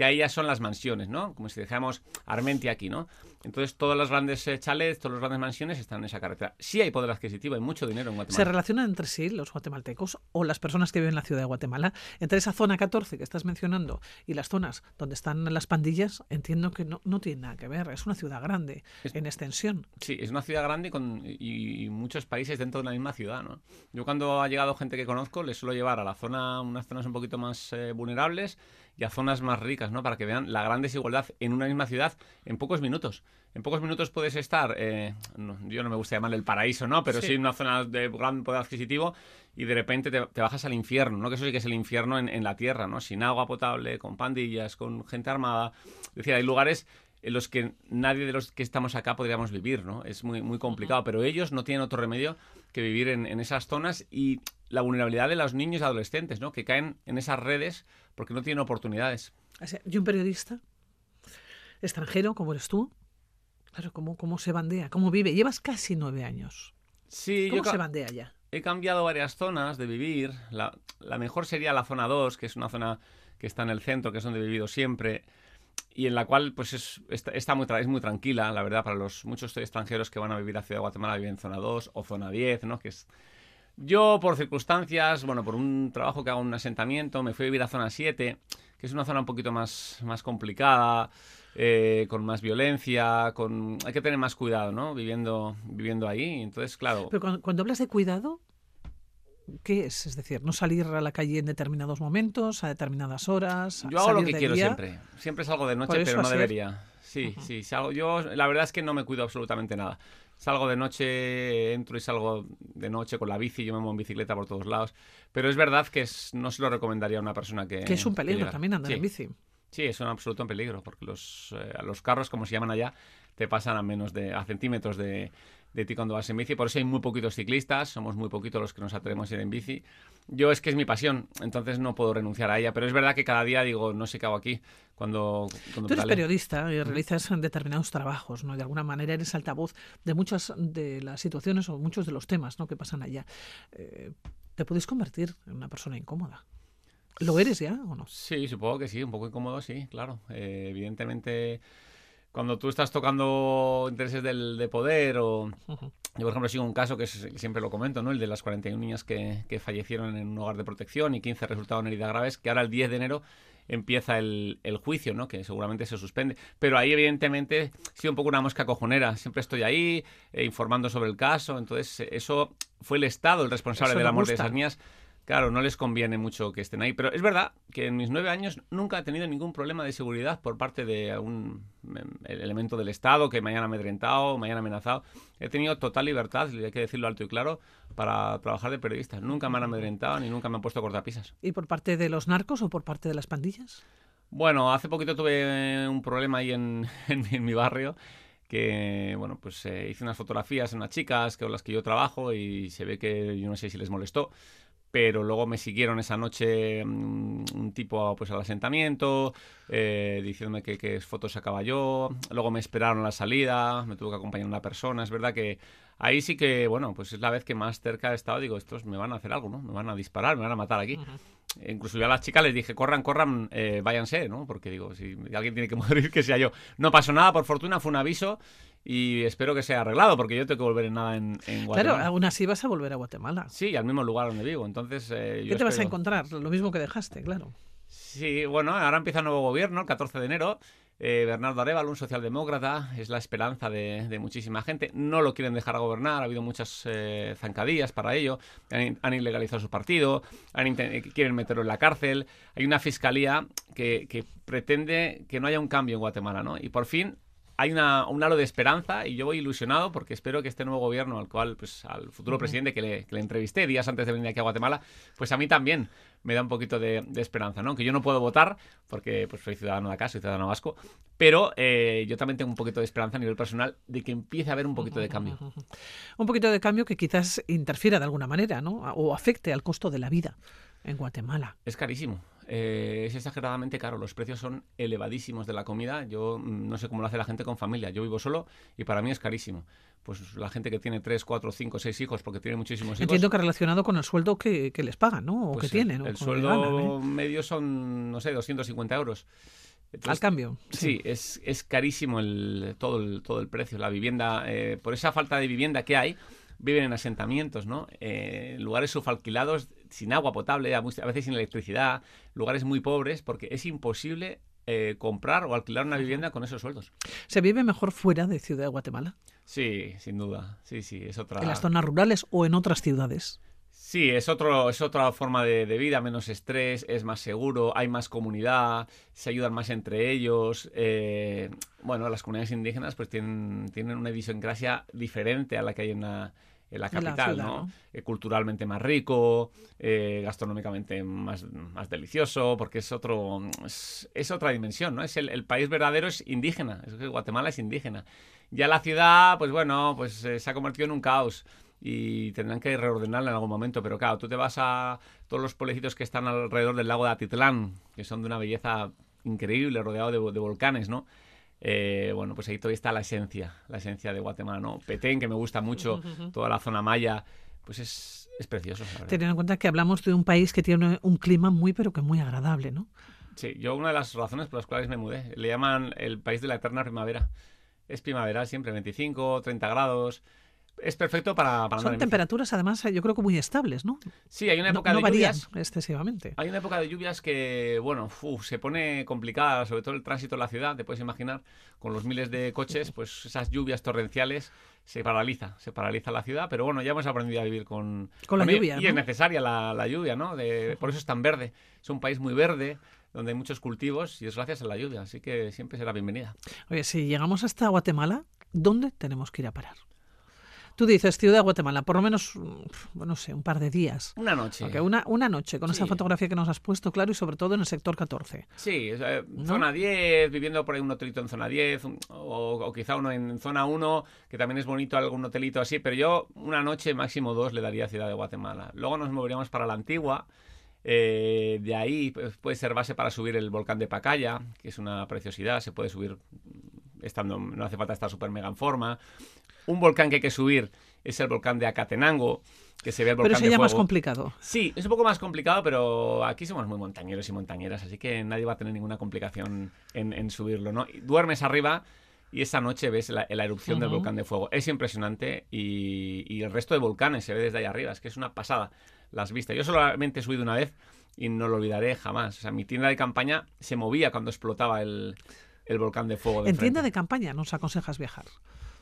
que ahí ya son las mansiones, ¿no? Como si dijéramos Armentia aquí, ¿no? Entonces, todas las grandes eh, chalets, todas las grandes mansiones están en esa carretera. Sí hay poder adquisitivo, hay mucho dinero en Guatemala. ¿Se relacionan entre sí los guatemaltecos o las personas que viven en la ciudad de Guatemala? Entre esa zona 14 que estás mencionando y las zonas donde están las pandillas, entiendo que no, no tiene nada que ver. Es una ciudad grande en extensión. Sí, es una ciudad grande con, y, muchos países dentro de la misma ciudad, ¿no? Yo cuando ha llegado gente que conozco, les suelo llevar a la zona, unas zonas un poquito más eh, vulnerables y a zonas más ricas, ¿no? Para que vean la gran desigualdad en una misma ciudad en pocos minutos. En pocos minutos puedes estar, eh, yo no me gusta llamarle el paraíso, ¿no? Pero sí, una zona de gran poder adquisitivo y de repente te, bajas al infierno, ¿no? Que eso sí que es el infierno en, la tierra, ¿no? Sin agua potable, con pandillas, con gente armada. Es decir, hay lugares en los que nadie de los que estamos acá podríamos vivir, ¿no? Es muy, muy complicado, pero ellos no tienen otro remedio que vivir en, en, esas zonas y la vulnerabilidad de los niños y adolescentes, ¿no? Que caen en esas redes porque no tienen oportunidades. y un periodista extranjero, como eres tú, claro, ¿cómo, cómo se bandea? ¿Cómo vive? Llevas casi nueve años. Sí, ¿Cómo se bandea ya? He cambiado varias zonas de vivir. La, mejor sería la zona 2, que es una zona que está en el centro, que es donde he vivido siempre y en la cual pues es, está, muy, es muy tranquila, la verdad, para los muchos extranjeros que van a vivir a Ciudad de Guatemala, viven en zona 2 o zona 10, ¿no? Que es yo, por circunstancias, bueno, por un trabajo que hago en un asentamiento, me fui a vivir a zona 7, que es una zona un poquito más, más complicada, eh, con más violencia, con hay que tener más cuidado, ¿no? Viviendo, viviendo ahí. Entonces, claro. Pero cuando, hablas de cuidado, ¿qué es? Es decir, no salir a la calle en determinados momentos, a determinadas horas. Yo hago lo que quiero siempre. Siempre salgo de noche, pero no debería. Sí, sí, salgo. Yo, la verdad es que no me cuido absolutamente nada salgo de noche, entro y salgo de noche con la bici, yo me muevo en bicicleta por todos lados. Pero es verdad que no se lo recomendaría a una persona que... Que es un peligro también andar en bici. Sí, es un absoluto peligro, porque los, eh, los carros, como se llaman allá, te pasan a menos de a centímetros de, de ti cuando vas en bici. Por eso hay muy poquitos ciclistas, somos muy poquitos los que nos atrevemos a ir en bici. Yo es que es mi pasión, entonces no puedo renunciar a ella, pero es verdad que cada día digo, no sé qué hago aquí. Cuando, cuando Tú eres periodista y realizas determinados trabajos, ¿no? De alguna manera eres altavoz de muchas de las situaciones o muchos de los temas ¿no? que pasan allá. Eh, ¿Te puedes convertir en una persona incómoda? ¿Lo eres ya o no? Sí, supongo que sí, un poco incómodo, sí, claro. Eh, evidentemente cuando tú estás tocando intereses del, de poder o... Yo, por ejemplo, sigo un caso que siempre lo comento, ¿no? El de las 41 niñas que, que, fallecieron en un hogar de protección y 15 resultaron heridas graves, que ahora el 10 de enero empieza el, el, juicio, ¿no? Que seguramente se suspende. Pero ahí, evidentemente, sí un poco una mosca cojonera. Siempre estoy ahí eh, informando sobre el caso. Entonces, eso fue el Estado el responsable de la muerte de esas niñas. Claro, no les conviene mucho que estén ahí. Pero es verdad que en mis nueve años nunca he tenido ningún problema de seguridad por parte de algún elemento del Estado que me hayan amedrentado, me hayan amenazado. He tenido total libertad, hay que decirlo alto y claro, para trabajar de periodista. Nunca me han amedrentado ni nunca me han puesto cortapisas. ¿Y por parte de los narcos o por parte de las pandillas? Bueno, hace poquito tuve un problema ahí en, en, mi barrio que, bueno, pues eh, hice unas fotografías en unas chicas con las que yo trabajo y se ve que yo no sé si les molestó pero luego me siguieron esa noche mm, un tipo pues al asentamiento eh, diciéndome que, que fotos sacaba yo luego me esperaron a la salida me tuvo que acompañar una persona. Es verdad que ahí sí que bueno pues es la vez que más cerca he estado digo estos me van a hacer algo no me van a disparar me van a matar aquí. Incluso yo a las chicas les dije corran corran eh, váyanse no porque digo si alguien tiene que morir que sea yo. No pasó nada por fortuna fue un aviso y espero que sea arreglado porque yo tengo que volver en nada en, Guatemala. Claro, aún así vas a volver a Guatemala. Sí, al mismo lugar donde vivo. Entonces, eh, ¿Qué te vas a encontrar? Lo mismo que dejaste, claro. Sí, bueno, ahora empieza el nuevo gobierno, el 14 de enero. Eh, Bernardo Arevalo, un socialdemócrata, es la esperanza de, muchísima gente. No lo quieren dejar gobernar, ha habido muchas eh, zancadillas para ello. Han, ilegalizado su partido, quieren meterlo en la cárcel. Hay una fiscalía que, que pretende que no haya un cambio en Guatemala, ¿no? Y por fin hay una, un halo de esperanza y yo voy ilusionado porque espero que este nuevo gobierno, al cual, pues al futuro presidente que le, entrevisté días antes de venir aquí a Guatemala, pues a mí también me da un poquito de, esperanza, ¿no? Que yo no puedo votar porque pues soy ciudadano de acá, soy ciudadano vasco, pero eh, yo también tengo un poquito de esperanza a nivel personal de que empiece a haber un poquito de cambio. Un poquito de cambio que quizás interfiera de alguna manera, ¿no? O afecte al costo de la vida en Guatemala. Es carísimo. Eh, es exageradamente caro. Los precios son elevadísimos de la comida. Yo mm, no sé cómo lo hace la gente con familia. Yo vivo solo y para mí es carísimo. Pues la gente que tiene 3, 4, 5, 6 hijos, porque tiene muchísimos hijos. Entiendo que relacionado con el sueldo que, les pagan, ¿no? O pues que tienen. El sueldo ¿eh? medio son, no sé, 250 euros. Al cambio. Sí, es, es, carísimo el, todo, el, todo el precio. La vivienda, eh, por esa falta de vivienda que hay, viven en asentamientos, ¿no? Eh, lugares subalquilados, sin agua potable, a veces sin electricidad, lugares muy pobres, porque es imposible eh, comprar o alquilar una vivienda con esos sueldos. ¿Se vive mejor fuera de Ciudad de Guatemala? Sí, sin duda. Sí, sí, es otra. ¿En las zonas rurales o en otras ciudades? Sí, es, otro, es otra forma de, vida, menos estrés, es más seguro, hay más comunidad, se ayudan más entre ellos. Eh, bueno, las comunidades indígenas pues tienen, tienen una idiosincrasia diferente a la que hay en la, en la capital, ¿no? Eh, culturalmente más rico, eh, gastronómicamente más, más delicioso, porque es otro es, otra dimensión, ¿no? Es el, país verdadero es indígena, es que Guatemala es indígena. Ya la ciudad, pues bueno, pues se ha convertido en un caos y tendrán que reordenarla en algún momento. Pero claro, tú te vas a todos los pueblecitos que están alrededor del lago de Atitlán, que son de una belleza increíble, rodeado de, volcanes, ¿no? Eh, bueno, pues ahí todavía está la esencia, la esencia de Guatemala, ¿no? Petén, que me gusta mucho, toda la zona maya, pues es, es precioso. Teniendo en cuenta que hablamos de un país que tiene un clima muy, pero que muy agradable, ¿no? Sí, yo una de las razones por las cuales me mudé, le llaman el país de la eterna primavera. Es primavera siempre, 25, 30 grados, es perfecto para, para Son temperaturas, además, yo creo que muy estables, ¿no? Sí, hay una época de lluvias. excesivamente. Hay una época de lluvias que, bueno, se pone complicada, sobre todo el tránsito en la ciudad, te puedes imaginar, con los miles de coches, pues esas lluvias torrenciales se paraliza, se paraliza la ciudad, pero bueno, ya hemos aprendido a vivir con, con la lluvia. Y es necesaria la, lluvia, ¿no? por eso es tan verde. Es un país muy verde, donde hay muchos cultivos y es gracias a la lluvia, así que siempre será bienvenida. Oye, si llegamos hasta Guatemala, ¿dónde tenemos que ir a parar? Tú dices Ciudad de Guatemala, por lo menos, mm, no sé, un par de días. Una noche. una, una noche, con esa fotografía que nos has puesto, claro, y sobre todo en el sector 14. Sí, zona 10, viviendo por ahí un hotelito en zona 10, o, quizá uno en zona 1, que también es bonito, algún hotelito así, pero yo una noche, máximo dos, le daría a Ciudad de Guatemala. Luego nos moveríamos para la antigua. Eh, de ahí pues, puede ser base para subir el volcán de Pacaya, que es una preciosidad, se puede subir estando, no hace falta estar súper mega en forma. Un volcán que hay que subir es el volcán de Acatenango, que se ve el volcán Pero sería más complicado. Sí, es un poco más complicado, pero aquí somos muy montañeros y montañeras, así que nadie va a tener ninguna complicación en, subirlo, ¿no? Duermes arriba y esa noche ves la, erupción del volcán de fuego. Es impresionante y, el resto de volcanes se ve desde ahí arriba, es que es una pasada las vistas. Yo solamente he subido una vez y no lo olvidaré jamás. O sea, mi tienda de campaña se movía cuando explotaba el, volcán de fuego. en tienda de campaña nos aconsejas viajar.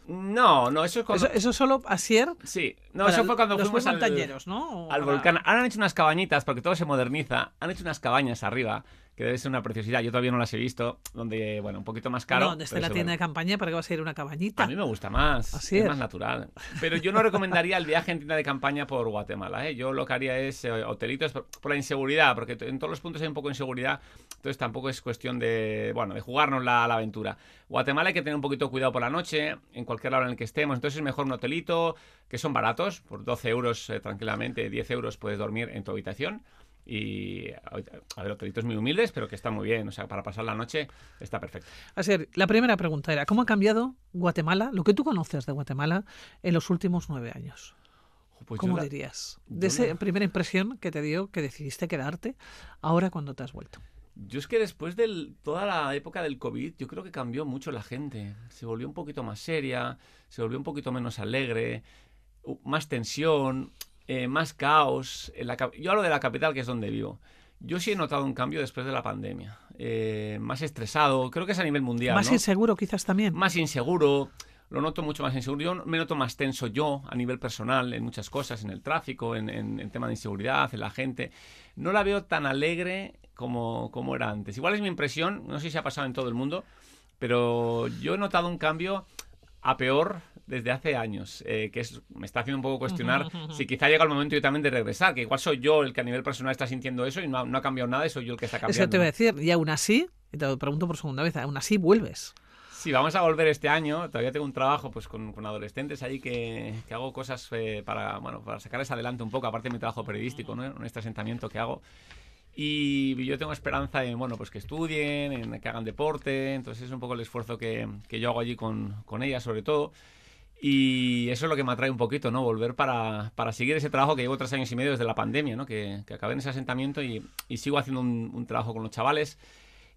No, no, eso es cuando... Eso, solo Asier. Sí, no, eso fue cuando fuimos al, ¿no? al volcán. Ahora han hecho unas cabañitas, porque todo se moderniza. Han hecho unas cabañas arriba que debe ser una preciosidad. Yo todavía no las he visto, donde, bueno, un poquito más caro. No, donde está la tienda de campaña, ¿para qué va a ser una cabañita? A mí me gusta más, Así es, más natural. Pero yo no recomendaría el viaje en tienda de campaña por Guatemala. ¿eh? Yo lo que haría es eh, hotelitos por, la inseguridad, porque en todos los puntos hay un poco de inseguridad, entonces tampoco es cuestión de, bueno, de jugarnos la, la aventura. Guatemala hay que tener un poquito de cuidado por la noche, en cualquier lado en el que estemos, entonces es mejor un hotelito, que son baratos, por 12 euros eh, tranquilamente, 10 euros puedes dormir en tu habitación y a ver, hotelitos muy humildes, pero que están muy bien. O sea, para pasar la noche está perfecto. Así, la primera pregunta era, ¿cómo ha cambiado Guatemala, lo que tú conoces de Guatemala, en los últimos nueve años? Pues ¿Cómo dirías? De esa primera impresión que te dio que decidiste quedarte, ahora cuando te has vuelto. Yo es que después de toda la época del COVID, yo creo que cambió mucho la gente. Se volvió un poquito más seria, se volvió un poquito menos alegre, más tensión. Eh, más caos. En la, yo hablo de la capital, que es donde vivo. Yo sí he notado un cambio después de la pandemia. Eh, más estresado, creo que es a nivel mundial. Más inseguro quizás también. Más inseguro, lo noto mucho más inseguro. Yo me noto más tenso yo a nivel personal en muchas cosas, en el tráfico, en, en, tema de inseguridad, en la gente. No la veo tan alegre como, como era antes. Igual es mi impresión, no sé si ha pasado en todo el mundo, pero yo he notado un cambio a peor desde hace años, eh, que es, me está haciendo un poco cuestionar si quizá llega el momento yo también de regresar, que igual soy yo el que a nivel personal está sintiendo eso y no, ha cambiado nada y soy yo el que está cambiando. Eso te voy a decir, y aún así, te lo pregunto por segunda vez, aún así vuelves. Sí, vamos a volver este año. Todavía tengo un trabajo pues con, adolescentes ahí que, que hago cosas eh, para, bueno, para sacarles adelante un poco, aparte de mi trabajo periodístico, ¿no? en este asentamiento que hago. Y yo tengo esperanza en, bueno, pues que estudien, en que hagan deporte. Entonces es un poco el esfuerzo que, que yo hago allí con, con ellas, sobre todo. Y eso es lo que me atrae un poquito, ¿no? Volver para, para seguir ese trabajo que llevo tres años y medio desde la pandemia, ¿no? Que, que acabé en ese asentamiento y, y sigo haciendo un, trabajo con los chavales.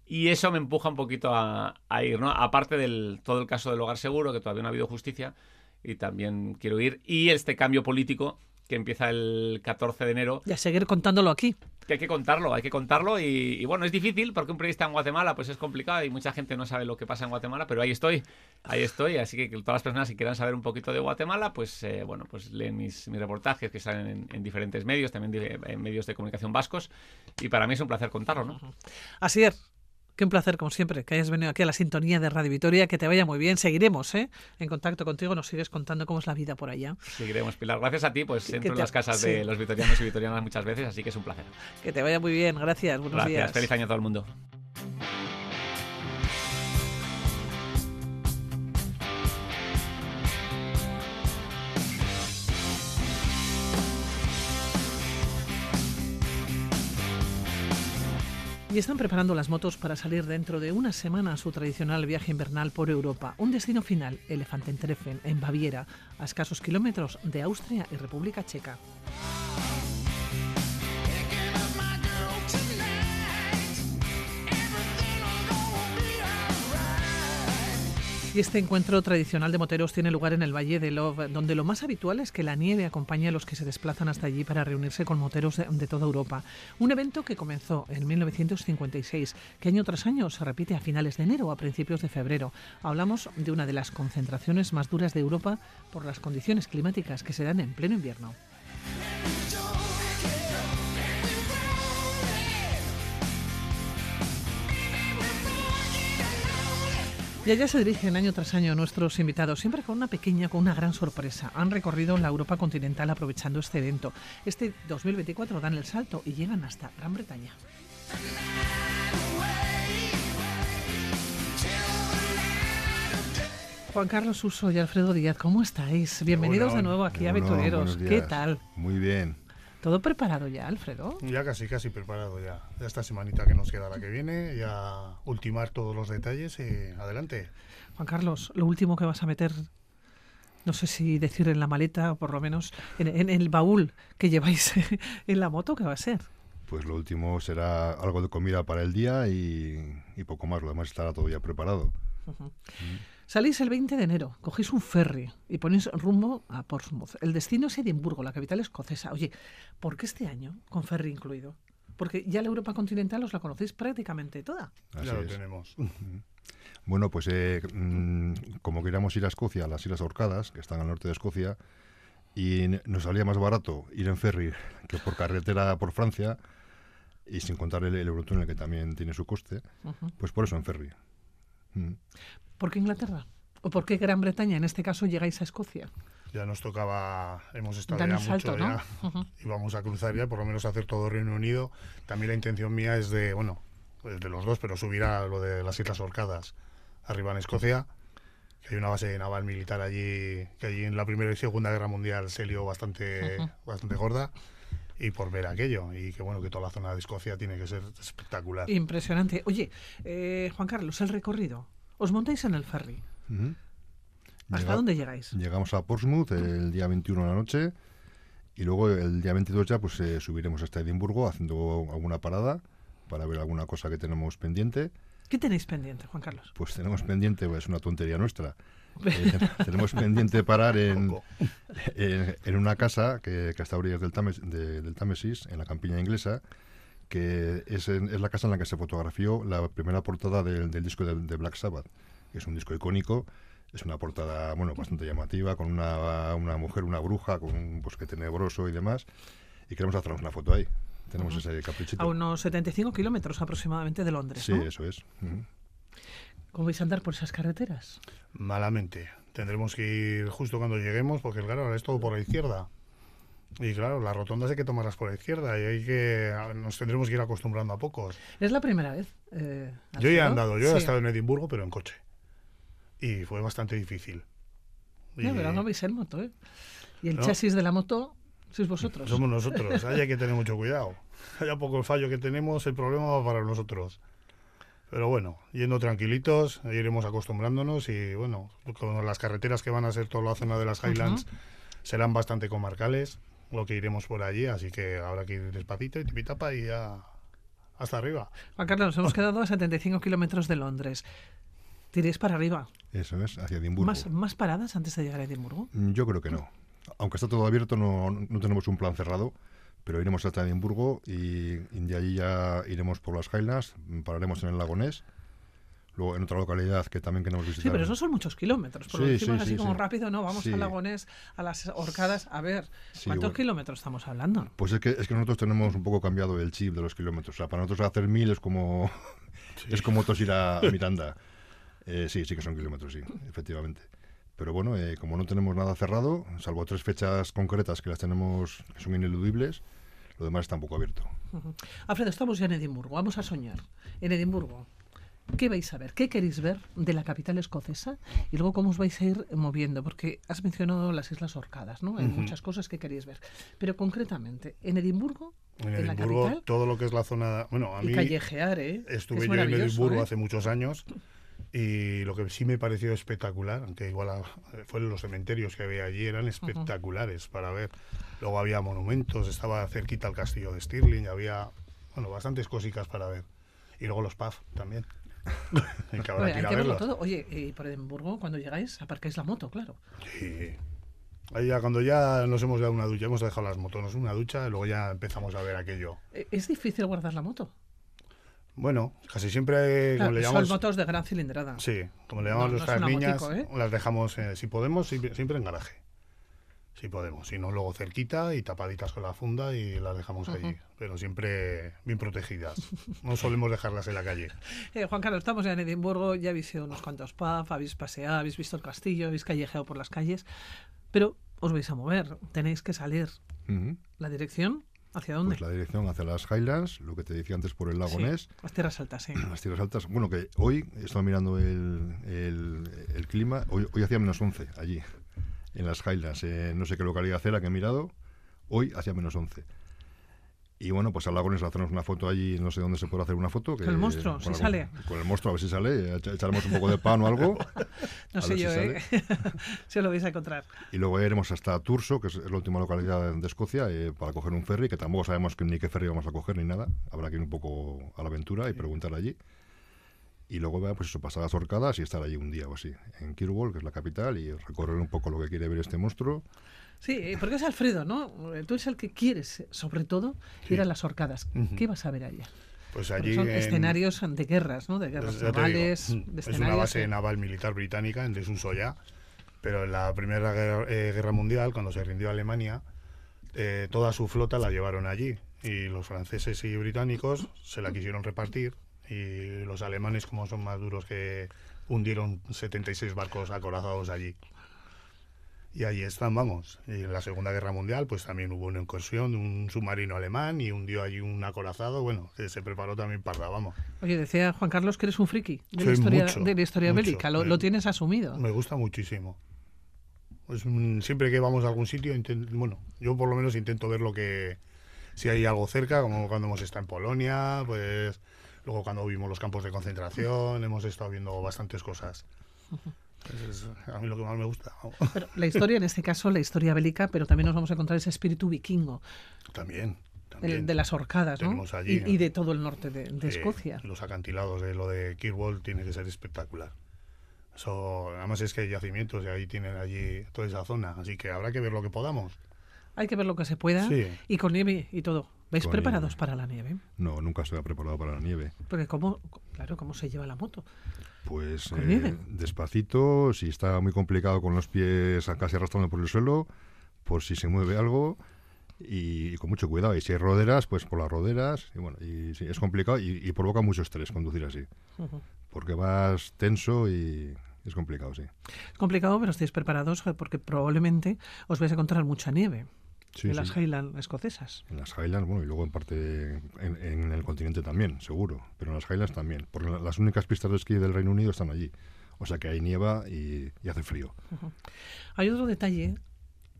Y eso me empuja un poquito a, a ir, ¿no? Aparte del todo el caso del hogar seguro, que todavía no ha habido justicia, y también quiero ir. Y este cambio político que empieza el 14 de enero. Y a seguir contándolo aquí. Que hay que contarlo, hay que contarlo y, y, bueno, es difícil porque un periodista en Guatemala pues es complicado y mucha gente no sabe lo que pasa en Guatemala, pero ahí estoy, ahí estoy, así que todas las personas que quieran saber un poquito de Guatemala, pues eh, bueno, pues leen mis, mis reportajes que salen en, en diferentes medios, también en medios de comunicación vascos y para mí es un placer contarlo, ¿no? Así es. Un placer, como siempre, que hayas venido aquí a la sintonía de Radio Vitoria. Que te vaya muy bien. Seguiremos ¿eh? en contacto contigo. Nos sigues contando cómo es la vida por allá. Seguiremos, Pilar. Gracias a ti, pues entro te... en las casas sí. de los vitorianos y vitorianas muchas veces, así que es un placer. Que te vaya muy bien. Gracias. Buenos Gracias. días. Feliz año a todo el mundo. Y están preparando las motos para salir dentro de una semana a su tradicional viaje invernal por Europa. Un destino final, Elefantentreffen, en Baviera, a escasos kilómetros de Austria y República Checa. Y este encuentro tradicional de moteros tiene lugar en el Valle de Love, donde lo más habitual es que la nieve acompañe a los que se desplazan hasta allí para reunirse con moteros de, de toda Europa. Un evento que comenzó en 1956, que año tras año se repite a finales de enero o a principios de febrero. Hablamos de una de las concentraciones más duras de Europa por las condiciones climáticas que se dan en pleno invierno. Y allá se dirigen año tras año nuestros invitados, siempre con una pequeña, con una gran sorpresa. Han recorrido la Europa continental aprovechando este evento. Este 2024 dan el salto y llegan hasta Gran Bretaña. Juan Carlos Uso y Alfredo Díaz, ¿cómo estáis? Bienvenidos Hola, de nuevo aquí a Aventureros. ¿Qué tal? Muy bien. ¿Todo preparado ya, Alfredo? Ya casi, casi preparado ya. Ya esta semanita que nos queda la que viene, ya ultimar todos los detalles y adelante. Juan Carlos, lo último que vas a meter, no sé si decir en la maleta o por lo menos en, en el baúl que lleváis en la moto, ¿qué va a ser? Pues lo último será algo de comida para el día y, y poco más. Lo demás estará todo ya preparado. Uh -huh. mm. Salís el 20 de enero, cogéis un ferry y ponéis rumbo a Portsmouth. El destino es Edimburgo, la capital escocesa. Oye, ¿por qué este año con ferry incluido? Porque ya la Europa continental os la conocéis prácticamente toda. Así ya lo es. tenemos. Bueno, pues eh, mmm, como queríamos ir a Escocia, a las Islas Orcadas, que están al norte de Escocia, y nos salía más barato ir en ferry que por carretera por Francia, y sin contar el, el Eurotúnel que también tiene su coste, uh -huh. pues por eso en ferry. Mm. ¿Por qué Inglaterra? ¿O por qué Gran Bretaña? En este caso llegáis a Escocia. Ya nos tocaba, hemos estado Dan ya mucho ¿no? ya, uh -huh. y vamos a cruzar ya, por lo menos hacer todo Reino Unido. También la intención mía es de, bueno, pues de los dos, pero subir a lo de las Islas Orcadas, arriba en Escocia, que hay una base naval militar allí, que allí en la Primera y Segunda Guerra Mundial se lió bastante, uh -huh. bastante gorda y por ver aquello. Y que bueno, que toda la zona de Escocia tiene que ser espectacular. Impresionante. Oye, eh, Juan Carlos, el recorrido. Os montáis en el ferry. Uh -huh. ¿Hasta Llega, dónde llegáis? Llegamos a Portsmouth el día 21 de la noche y luego el día 22 ya pues eh, subiremos hasta Edimburgo haciendo alguna parada para ver alguna cosa que tenemos pendiente. ¿Qué tenéis pendiente, Juan Carlos? Pues tenemos pendiente, pues, es una tontería nuestra. Eh, tenemos pendiente parar en, en, en, una casa que, que está a orillas del, Tames, de, del Támesis, en la campiña inglesa, que es, en, es, la casa en la que se fotografió la primera portada del, del disco de, de, Black Sabbath, que es un disco icónico. Es una portada, bueno, bastante llamativa, con una, una mujer, una bruja, con un bosque tenebroso y demás. Y queremos hacernos una foto ahí. Tenemos uh -huh. ese caprichito. A unos 75 kilómetros aproximadamente de Londres, Sí, ¿no? eso es. Uh -huh. ¿Cómo vais a andar por esas carreteras? Malamente. Tendremos que ir justo cuando lleguemos, porque claro, ahora es todo por la izquierda. Y claro, las rotondas hay que tomarlas por la izquierda y hay que nos tendremos que ir acostumbrando a pocos. ¿Es la primera vez? Eh, yo ya he andado, yo sí. he estado en Edimburgo, pero en coche. Y fue bastante difícil. Y... No, pero no veis el moto, ¿eh? Y el ¿No? chasis de la moto sois vosotros. Somos nosotros, ahí hay que tener mucho cuidado. Haya poco el fallo que tenemos, el problema va para nosotros. Pero bueno, yendo tranquilitos, iremos acostumbrándonos y bueno, con las carreteras que van a ser toda la zona de las Highlands uh -huh. serán bastante comarcales, lo que iremos por allí, así que habrá que ir despacito y tipitapa y ya hasta arriba. Juan Carlos, nos hemos quedado a 75 kilómetros de Londres. ¿Tiréis para arriba? Eso es, hacia Edimburgo. ¿Más, ¿Más paradas antes de llegar a Edimburgo? Mm, Yo creo que no. Aunque está todo abierto, no, no tenemos un plan cerrado, pero iremos hasta Edimburgo y, de allí ya iremos por las Highlands, pararemos en el lago Ness, luego en otra localidad que también queremos visitar. Sí, pero esos son muchos kilómetros. Por lo Sí, decimos sí, así sí, como rápido, no, vamos Sí. a Lagonés, a las horcadas. A ver, ¿cuántos bueno. kilómetros estamos hablando? Pues es que, es que nosotros tenemos un poco cambiado el chip de los kilómetros. O sea, para nosotros hacer mil es como es como otros ir a, a Miranda. Eh, sí, sí que son kilómetros, sí, efectivamente. Pero bueno, eh, como no tenemos nada cerrado, salvo tres fechas concretas que las tenemos, que son ineludibles, lo demás está un poco abierto. Ujú. Alfredo, estamos ya en Edimburgo, vamos a soñar. En Edimburgo, ¿qué vais a ver? ¿Qué queréis ver de la capital escocesa? Y luego, ¿cómo os vais a ir moviendo? Porque has mencionado las Islas Orcadas, ¿no? Hay Ujú. muchas cosas que queréis ver. Pero concretamente, en Edimburgo, En en, la Edimburgo, capital, todo lo que es la zona. Bueno, a y mí callejear, ¿eh? estuve Es yo en Edimburgo ¿eh? hace muchos años y lo que sí me pareció espectacular, aunque igual a- fueron los cementerios que había allí, eran espectaculares para ver. Luego había monumentos, estaba cerquita el castillo de Stirling, había bueno bastantes cositas para ver. Y luego los pubs también. Hay que habrá Oye, que ir a verlo verlos. todo. Oye, y por Edimburgo, cuando llegáis, aparcáis la moto, claro. Sí. Ahí ya cuando ya nos hemos dado una ducha, hemos dejado las motos, una ducha, y luego ya empezamos a ver aquello. Eh, ¿Es difícil guardar la moto? Bueno, casi siempre, Claro, como le son llamamos, motos de gran cilindrada. sí, como le llamamos No, no es nuestras una niñas, motico, ¿eh? las dejamos, eh, si podemos, siempre, siempre en garaje. Si podemos, si no, luego cerquita y tapaditas con la funda y las dejamos allí, pero siempre bien protegidas. No solemos dejarlas en la calle. Eh, Juan Carlos, estamos ya en Edimburgo, ya habéis ido unos cuantos pubs, habéis paseado, habéis visto el castillo, habéis callejeado por las calles, pero os vais a mover, tenéis que salir. Ujú. ¿La dirección? ¿Hacia dónde? Pues la dirección hacia las Highlands, lo que te decía antes por el lago Sí, Ness, las tierras altas, sí. las tierras altas. Bueno, que hoy he estado mirando el, el- el clima, hoy, hoy hacía menos 11 allí, en las Highlands. eh, no sé qué localidad era que he mirado, hoy hacía menos 11. Y bueno, pues al lago Ness hacernos una foto allí, no sé dónde se puede hacer una foto. Que, ¿Con el monstruo? ¿Si sale? Con el monstruo, a ver si sale, echa- echaremos un poco de pan o algo. No a sé si yo, sale. ¿eh? si lo vais a encontrar. Y luego iremos hasta Turso, que es la última localidad de Escocia, eh, para coger un ferry, que tampoco sabemos ni qué ferry vamos a coger ni nada. Habrá que ir un poco a la aventura y preguntar allí. Y luego, pues eso, pasar las horcadas y estar allí un día o así, en Kirwall, que es la capital, y recorrer un poco lo que quiere ver este monstruo. Sí, eh, porque es Alfredo, ¿no? Eh, Tú eres el que quieres, sobre todo, ir a las horcadas. ¿Qué vas a ver allá? Pues allí son en- escenarios de guerras, ¿no? De guerras digo, navales, mm, de es una base eh, naval militar británica en desuso ya, pero en la Primera Guerra, eh, Guerra Mundial, cuando se rindió Alemania, eh, toda su flota la llevaron allí y los franceses y británicos se la quisieron repartir y los alemanes, como son más duros que hundieron 76 barcos acorazados allí. Y ahí están, vamos. Y en la Segunda Guerra Mundial, pues también hubo una incursión de un submarino alemán y hundió allí un acorazado, bueno, que se preparó también para, vamos. Oye, decía Juan Carlos que eres un friki de la Soy historia, mucho, de la historia mucho. bélica. Lo, Me- lo tienes asumido. Me gusta muchísimo. Pues, mm, siempre que vamos a algún sitio, bueno, yo por lo menos intento ver lo que, si hay algo cerca, como cuando hemos estado en Polonia, pues luego cuando vimos los campos de concentración, hemos estado viendo bastantes cosas. Eso es a mí lo que más me gusta. Pero la historia, en este caso, la historia bélica, pero también nos vamos a encontrar ese espíritu vikingo, También. el también. de las horcadas, ¿no? Allí, y, y de todo el norte de, de Eh, Escocia. los acantilados de lo de Kirwall tiene que ser espectacular. Eso, además es que hay yacimientos y ahí tienen allí toda esa zona, así que habrá que ver lo que podamos. Hay que ver lo que se pueda Sí. y con nieve y todo. ¿Vais Con preparados nieve. para la nieve? No, nunca se ha preparado para la nieve. Porque cómo, claro, cómo se lleva la moto. Pues ¿Con eh, despacito, si está muy complicado con los pies casi arrastrando por el suelo, por si se mueve algo y, con mucho cuidado. Y si hay roderas, pues por las roderas. Y bueno, y sí, es complicado y, y provoca mucho estrés conducir así, porque vas tenso y es complicado, sí. Es complicado, pero estáis preparados porque probablemente os vais a encontrar mucha nieve Sí, en sí. las Highlands escocesas. En las Highlands, bueno, y luego en parte en, en el continente también, seguro, pero en las Highlands también, porque la- las únicas pistas de esquí del Reino Unido están allí. O sea que hay nieva y, y hace frío. Hay otro detalle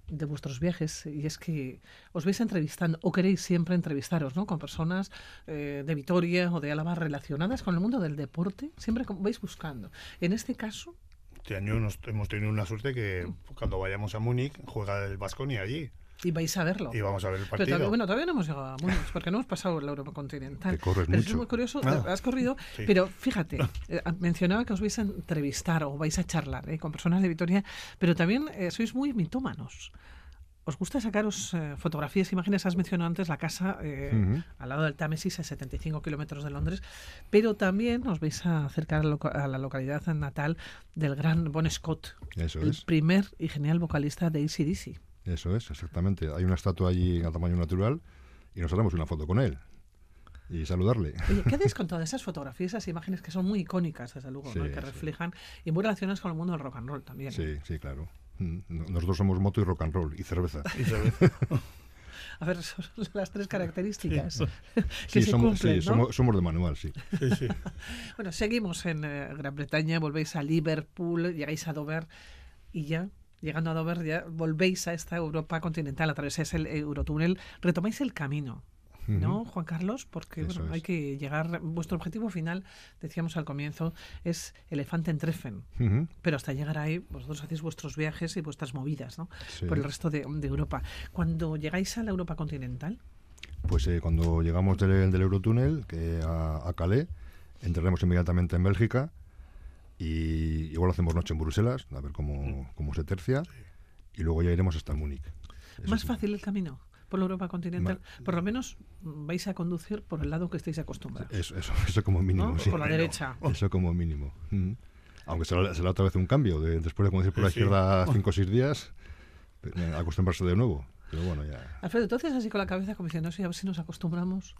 de vuestros viajes y es que os vais entrevistando o queréis siempre entrevistaros ¿no? con personas eh, de Vitoria o de Álava relacionadas con el mundo del deporte, siempre como vais buscando. En este caso, Este año nos- hemos tenido una suerte que cuando vayamos a Múnich juega el Vasconia allí. Y vais a verlo. Y vamos a ver el Pero partido. todavía, bueno, todavía no hemos llegado a Múnich, porque no hemos pasado la Europa continental. Que corres pero mucho. es muy curioso, Ah. has corrido, Sí. pero fíjate, eh, mencionaba que os vais a entrevistar o vais a charlar eh, con personas de Vitoria, pero también eh, sois muy mitómanos. ¿Os gusta sacaros eh, fotografías, imágenes? Has mencionado antes la casa eh, Ujú. al lado del Támesis, a 75 kilómetros de Londres, pero también os vais a acercar a la localidad natal del gran Bon Scott, Eso el es. primer y genial vocalista de ACDC. Eso es, exactamente. Hay una estatua allí a tamaño natural y nos haremos una foto con él y saludarle. Oye, ¿qué hacéis con todas esas fotografías, esas imágenes que son muy icónicas, desde luego, que sí. reflejan y muy relacionadas con el mundo del rock and roll también? Sí, sí, claro. Mm, no- Nosotros somos moto y rock and roll y cerveza. Y. A ver, son las tres características que Sí, se somos, cumplen, sí, ¿no? somos, somos de manual, sí. Sí, sí. Bueno, seguimos en eh, Gran Bretaña, volvéis a Liverpool, llegáis a Dover y ya, llegando a Dover, ya volvéis a esta Europa continental, atravesáis el Eurotúnel, retomáis el camino. ¿No. Juan Carlos? Porque bueno, hay que llegar. Vuestro objetivo final, decíamos al comienzo, es Elefante en Treffen. Pero hasta llegar ahí, vosotros hacéis vuestros viajes y vuestras movidas, ¿no? sí. Por el resto de, de Europa. Cuando llegáis a la Europa continental, Pues eh, cuando llegamos del, del Eurotúnel que a, a Calais, entraremos inmediatamente en Bélgica y igual hacemos noche en Bruselas, a ver cómo, cómo se tercia, y luego ya iremos hasta Múnich. Eso más sí. fácil el camino por la Europa continental. Por lo menos mm, vais a conducir por el lado que estéis acostumbrados. Eso, eso, eso como mínimo, ¿no? sí. Por la derecha. Eso como mínimo. Ujú. Aunque será, será otra vez un cambio, de- después de conducir por la Sí, izquierda cinco o seis días, eh, acostumbrarse de nuevo. Pero bueno, ya. Alfredo, entonces así con la cabeza como diciendo, sí, a ver si nos acostumbramos.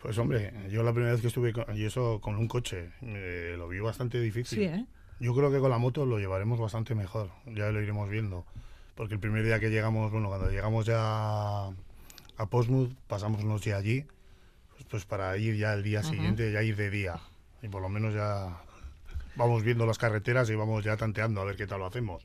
Pues hombre, yo la primera vez que estuve con, y eso con un coche, eh, lo vi bastante difícil. Sí, ¿eh? Yo creo que con la moto lo llevaremos bastante mejor, ya lo iremos viendo. Porque el primer día que llegamos, bueno, cuando llegamos ya a Portsmouth, pasamos unos días allí, pues, pues para ir ya el día siguiente, ya ir de día. Y por lo menos ya vamos viendo las carreteras y vamos ya tanteando a ver qué tal lo hacemos.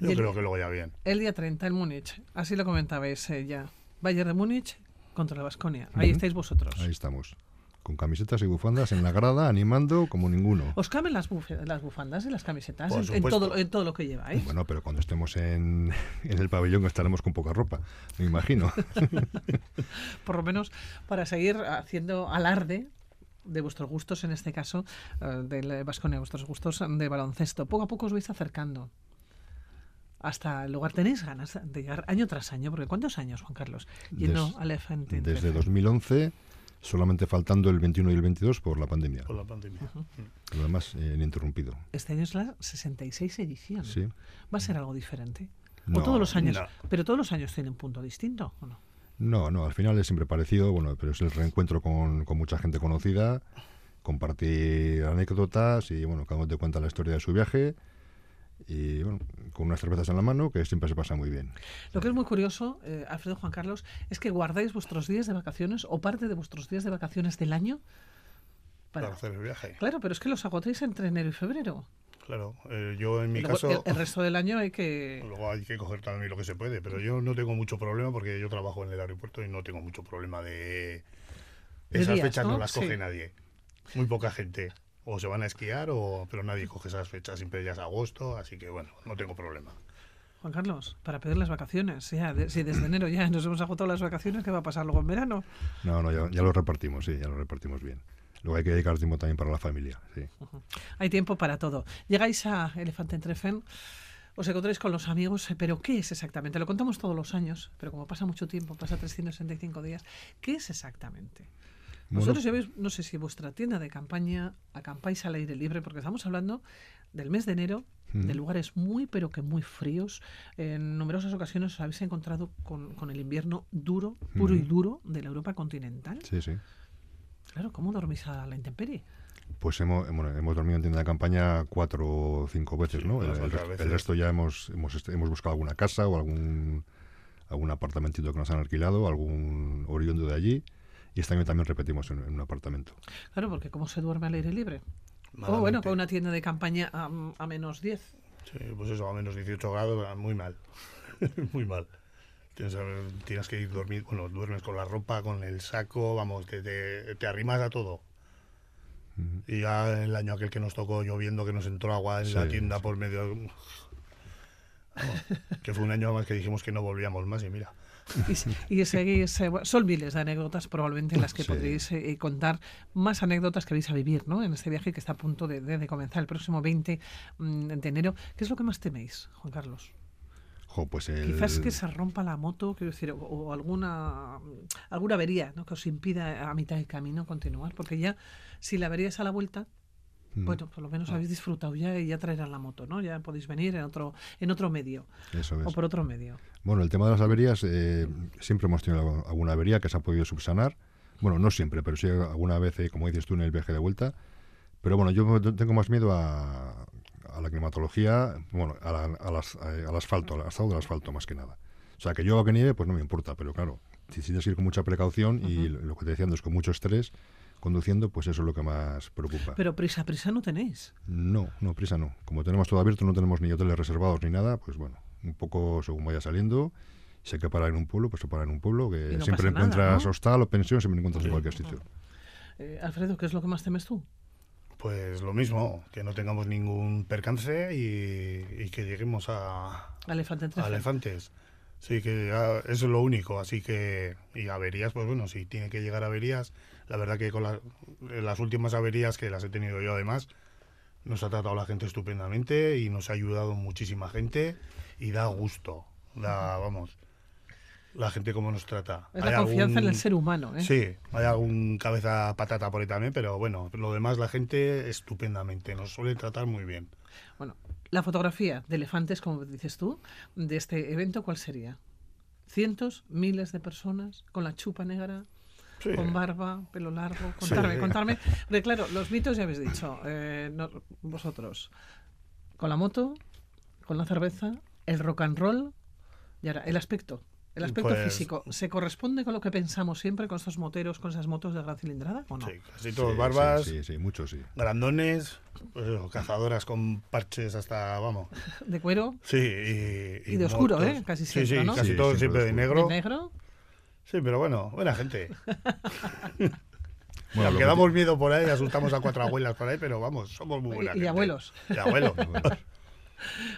Yo el- creo que luego ya bien. El día 30 en Múnich, así lo comentabais eh, ya. Bayern de Múnich contra la Vasconia. Ahí estáis vosotros. Ahí estamos. Con camisetas y bufandas en la grada, animando como ninguno. ¿Os caben las, las bufandas y las camisetas en, en todo, en todo lo que lleváis? Bueno, pero cuando estemos en, en el pabellón estaremos con poca ropa, me imagino. por lo menos para seguir haciendo alarde de vuestros gustos, en este caso, eh, del Vasconia, vuestros gustos de baloncesto. Poco a poco os vais acercando hasta el lugar. ¿Tenéis ganas de llegar año tras año? Porque ¿cuántos años, Juan Carlos? Yendo Des- en Desde Treffen. 2011, solamente faltando el 21 y el 22 por la pandemia. Por la pandemia. Lo demás, eh, ininterrumpido. Este año es la 66 edición. Sí. ¿Va a ser algo diferente? No, o todos los años. no. Pero todos los años tienen un punto distinto, ¿o no? No, no, al final es siempre parecido, bueno, pero es el reencuentro con, con mucha gente conocida, compartir anécdotas y, bueno, cada uno te cuenta la historia de su viaje y, bueno, con unas cervezas en la mano que siempre se pasa muy bien. Lo que es muy curioso, eh, Alfredo Juan Carlos, es que guardáis vuestros días de vacaciones o parte de vuestros días de vacaciones del año para... Para hacer el viaje. Claro, pero es que los agotáis entre enero y febrero. Claro. Eh, yo en mi luego caso... el, el resto del año hay que... Luego hay que coger también lo que se puede, pero yo no tengo mucho problema porque yo trabajo en el aeropuerto y no tengo mucho problema de... De Esas días, fechas no, ¿no? las Sí. coge nadie. Muy poca gente. O se van a esquiar, o pero nadie coge esas fechas, siempre ya es agosto, así que bueno, no tengo problema. Juan Carlos, para pedir las vacaciones. Ya, de- si desde enero ya nos hemos agotado las vacaciones, ¿qué va a pasar luego en verano? No, no, ya, ya lo repartimos, sí, ya lo repartimos bien. Luego hay que dedicar tiempo también para la familia, sí. Hay tiempo para todo. Llegáis a Elefante en Treffen, os encontráis con los amigos, pero ¿qué es exactamente? Lo contamos todos los años, pero como pasa mucho tiempo, pasa 365 días, ¿qué es exactamente? Bueno, Vosotros lleváis, no sé si vuestra tienda de campaña acampáis al aire libre, porque estamos hablando del mes de enero, de lugares muy, pero que muy fríos. En numerosas ocasiones os habéis encontrado con, con el invierno duro, puro y duro de la Europa continental. Sí, sí. Claro, ¿cómo dormís a la intemperie? Pues hemos, bueno, hemos dormido en tienda de campaña cuatro o cinco veces, Sí, ¿no? El, el resto- veces. el resto ya hemos, hemos, hemos buscado alguna casa o algún, algún apartamentito que nos han alquilado, algún oriundo de allí. Y este año también repetimos en, en un apartamento. Claro, porque ¿cómo se duerme al aire libre? O Malamente. bueno, con una tienda de campaña a, a menos 10. Sí, pues eso, a menos 18 grados, muy mal. muy mal. Tienes, tienes que ir dormir, bueno, duermes con la ropa, con el saco, vamos, que te, te arrimas a todo. Y ya el año aquel que nos tocó lloviendo, que nos entró agua en la Sí, tienda sí. por medio... Vamos, que fue un año más que dijimos que no volvíamos más y mira. Y, y seguís, eh, bueno, son miles de anécdotas probablemente las que Sí. podréis eh, contar, más anécdotas que vais a vivir ¿no? en este viaje que está a punto de, de- de comenzar el próximo 20 mm, de enero. ¿Qué es lo que más teméis, Juan Carlos? Jo, pues el... Quizás que se rompa la moto, quiero decir, o, o alguna alguna avería ¿no? que os impida a mitad de camino continuar, porque ya si la avería es a la vuelta, bueno, por lo menos habéis disfrutado ya y ya traerán la moto, ¿no? Ya podéis venir en otro en otro medio Eso es. o por otro medio. Bueno, el tema de las averías, eh, siempre hemos tenido alguna avería que se ha podido subsanar. Bueno, no siempre, pero sí alguna vez, eh, como dices tú, en el viaje de vuelta. Pero bueno, yo tengo más miedo a, a la climatología, bueno, a la- a las- eh, al asfalto, al estado del asfalto más que nada. O sea, que yo que nieve, pues no me importa, pero claro, si tienes que ir con mucha precaución y lo que te decía antes, con mucho estrés conduciendo, pues eso es lo que más preocupa. Pero prisa, prisa no tenéis. No, no, prisa no. Como tenemos todo abierto, no tenemos ni hoteles reservados ni nada, pues bueno, un poco según vaya saliendo. Si hay que parar en un pueblo, pues se para en un pueblo, que no siempre nada, encuentras ¿no? hostal o pensión, siempre encuentras en cualquier sitio. Eh, Alfredo, ¿qué es lo que más temes tú? Pues lo mismo, que no tengamos ningún percance y, y que lleguemos a, Elefante a elefantes. Sí, que ah, eso es lo único. Así que, y averías, pues bueno, si tiene que llegar a averías, la verdad que con la- las últimas averías, que las he tenido yo además, nos ha tratado la gente estupendamente y nos ha ayudado muchísima gente y da gusto. Da, vamos, la gente como nos trata. Es Hay la confianza en el ser humano, ¿eh? Sí, hay algún cabeza patata por ahí también, pero bueno, lo demás la gente estupendamente, nos suele tratar muy bien. Bueno, la fotografía de elefantes, como dices tú, de este evento, ¿cuál sería? Cientos, miles de personas con la chupa negra, Sí. con barba, pelo largo. Contarme, Sí. contarme. Porque claro, los mitos ya habéis dicho, eh, no- vosotros, con la moto, con la cerveza, el rock and roll y ahora el aspecto. El aspecto Pues- físico, ¿se corresponde con lo que pensamos siempre con estos moteros, con esas motos de gran cilindrada o no? Sí, casi todos Sí, barbas, Sí, sí, sí, muchos sí. grandones, pues cazadoras con parches hasta, vamos. De cuero, Sí, y, Y de oscuro. ¿eh? Casi siempre, sí, ¿no? casi Sí, todos siempre siempre de de negro. de negro. Sí, pero bueno, buena gente. Bueno, Aunque que damos miedo por ahí, asustamos a cuatro abuelas por ahí, pero vamos, somos muy Y- buena y gente. abuelos. Y abuelos.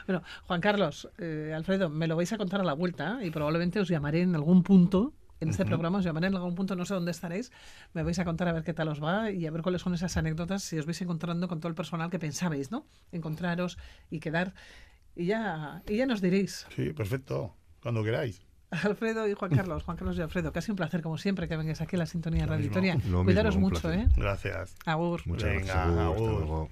Bueno, Juan Carlos, eh, Alfredo, me lo vais a contar a la vuelta y probablemente os llamaré en algún punto. En este programa os llamaré en algún punto, no sé dónde estaréis. Me vais a contar a ver qué tal os va y a ver cuáles son esas anécdotas si os vais encontrando con todo el personal que pensabais, ¿no? Encontraros y quedar. Y ya, y ya nos diréis. Sí, perfecto, cuando queráis. Alfredo y Juan Carlos, Juan Carlos y Alfredo, casi un placer como siempre que vengáis aquí a la sintonía Radio. Victoria. Mismo, Cuidaros mucho, placer. ¿eh? Gracias. Agur. Muchas Venga, gracias. Agur, hasta agur. luego.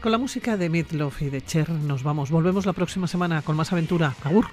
Con la música de Meatloaf y de Cher nos vamos. Volvemos la próxima semana con más aventura. Agur.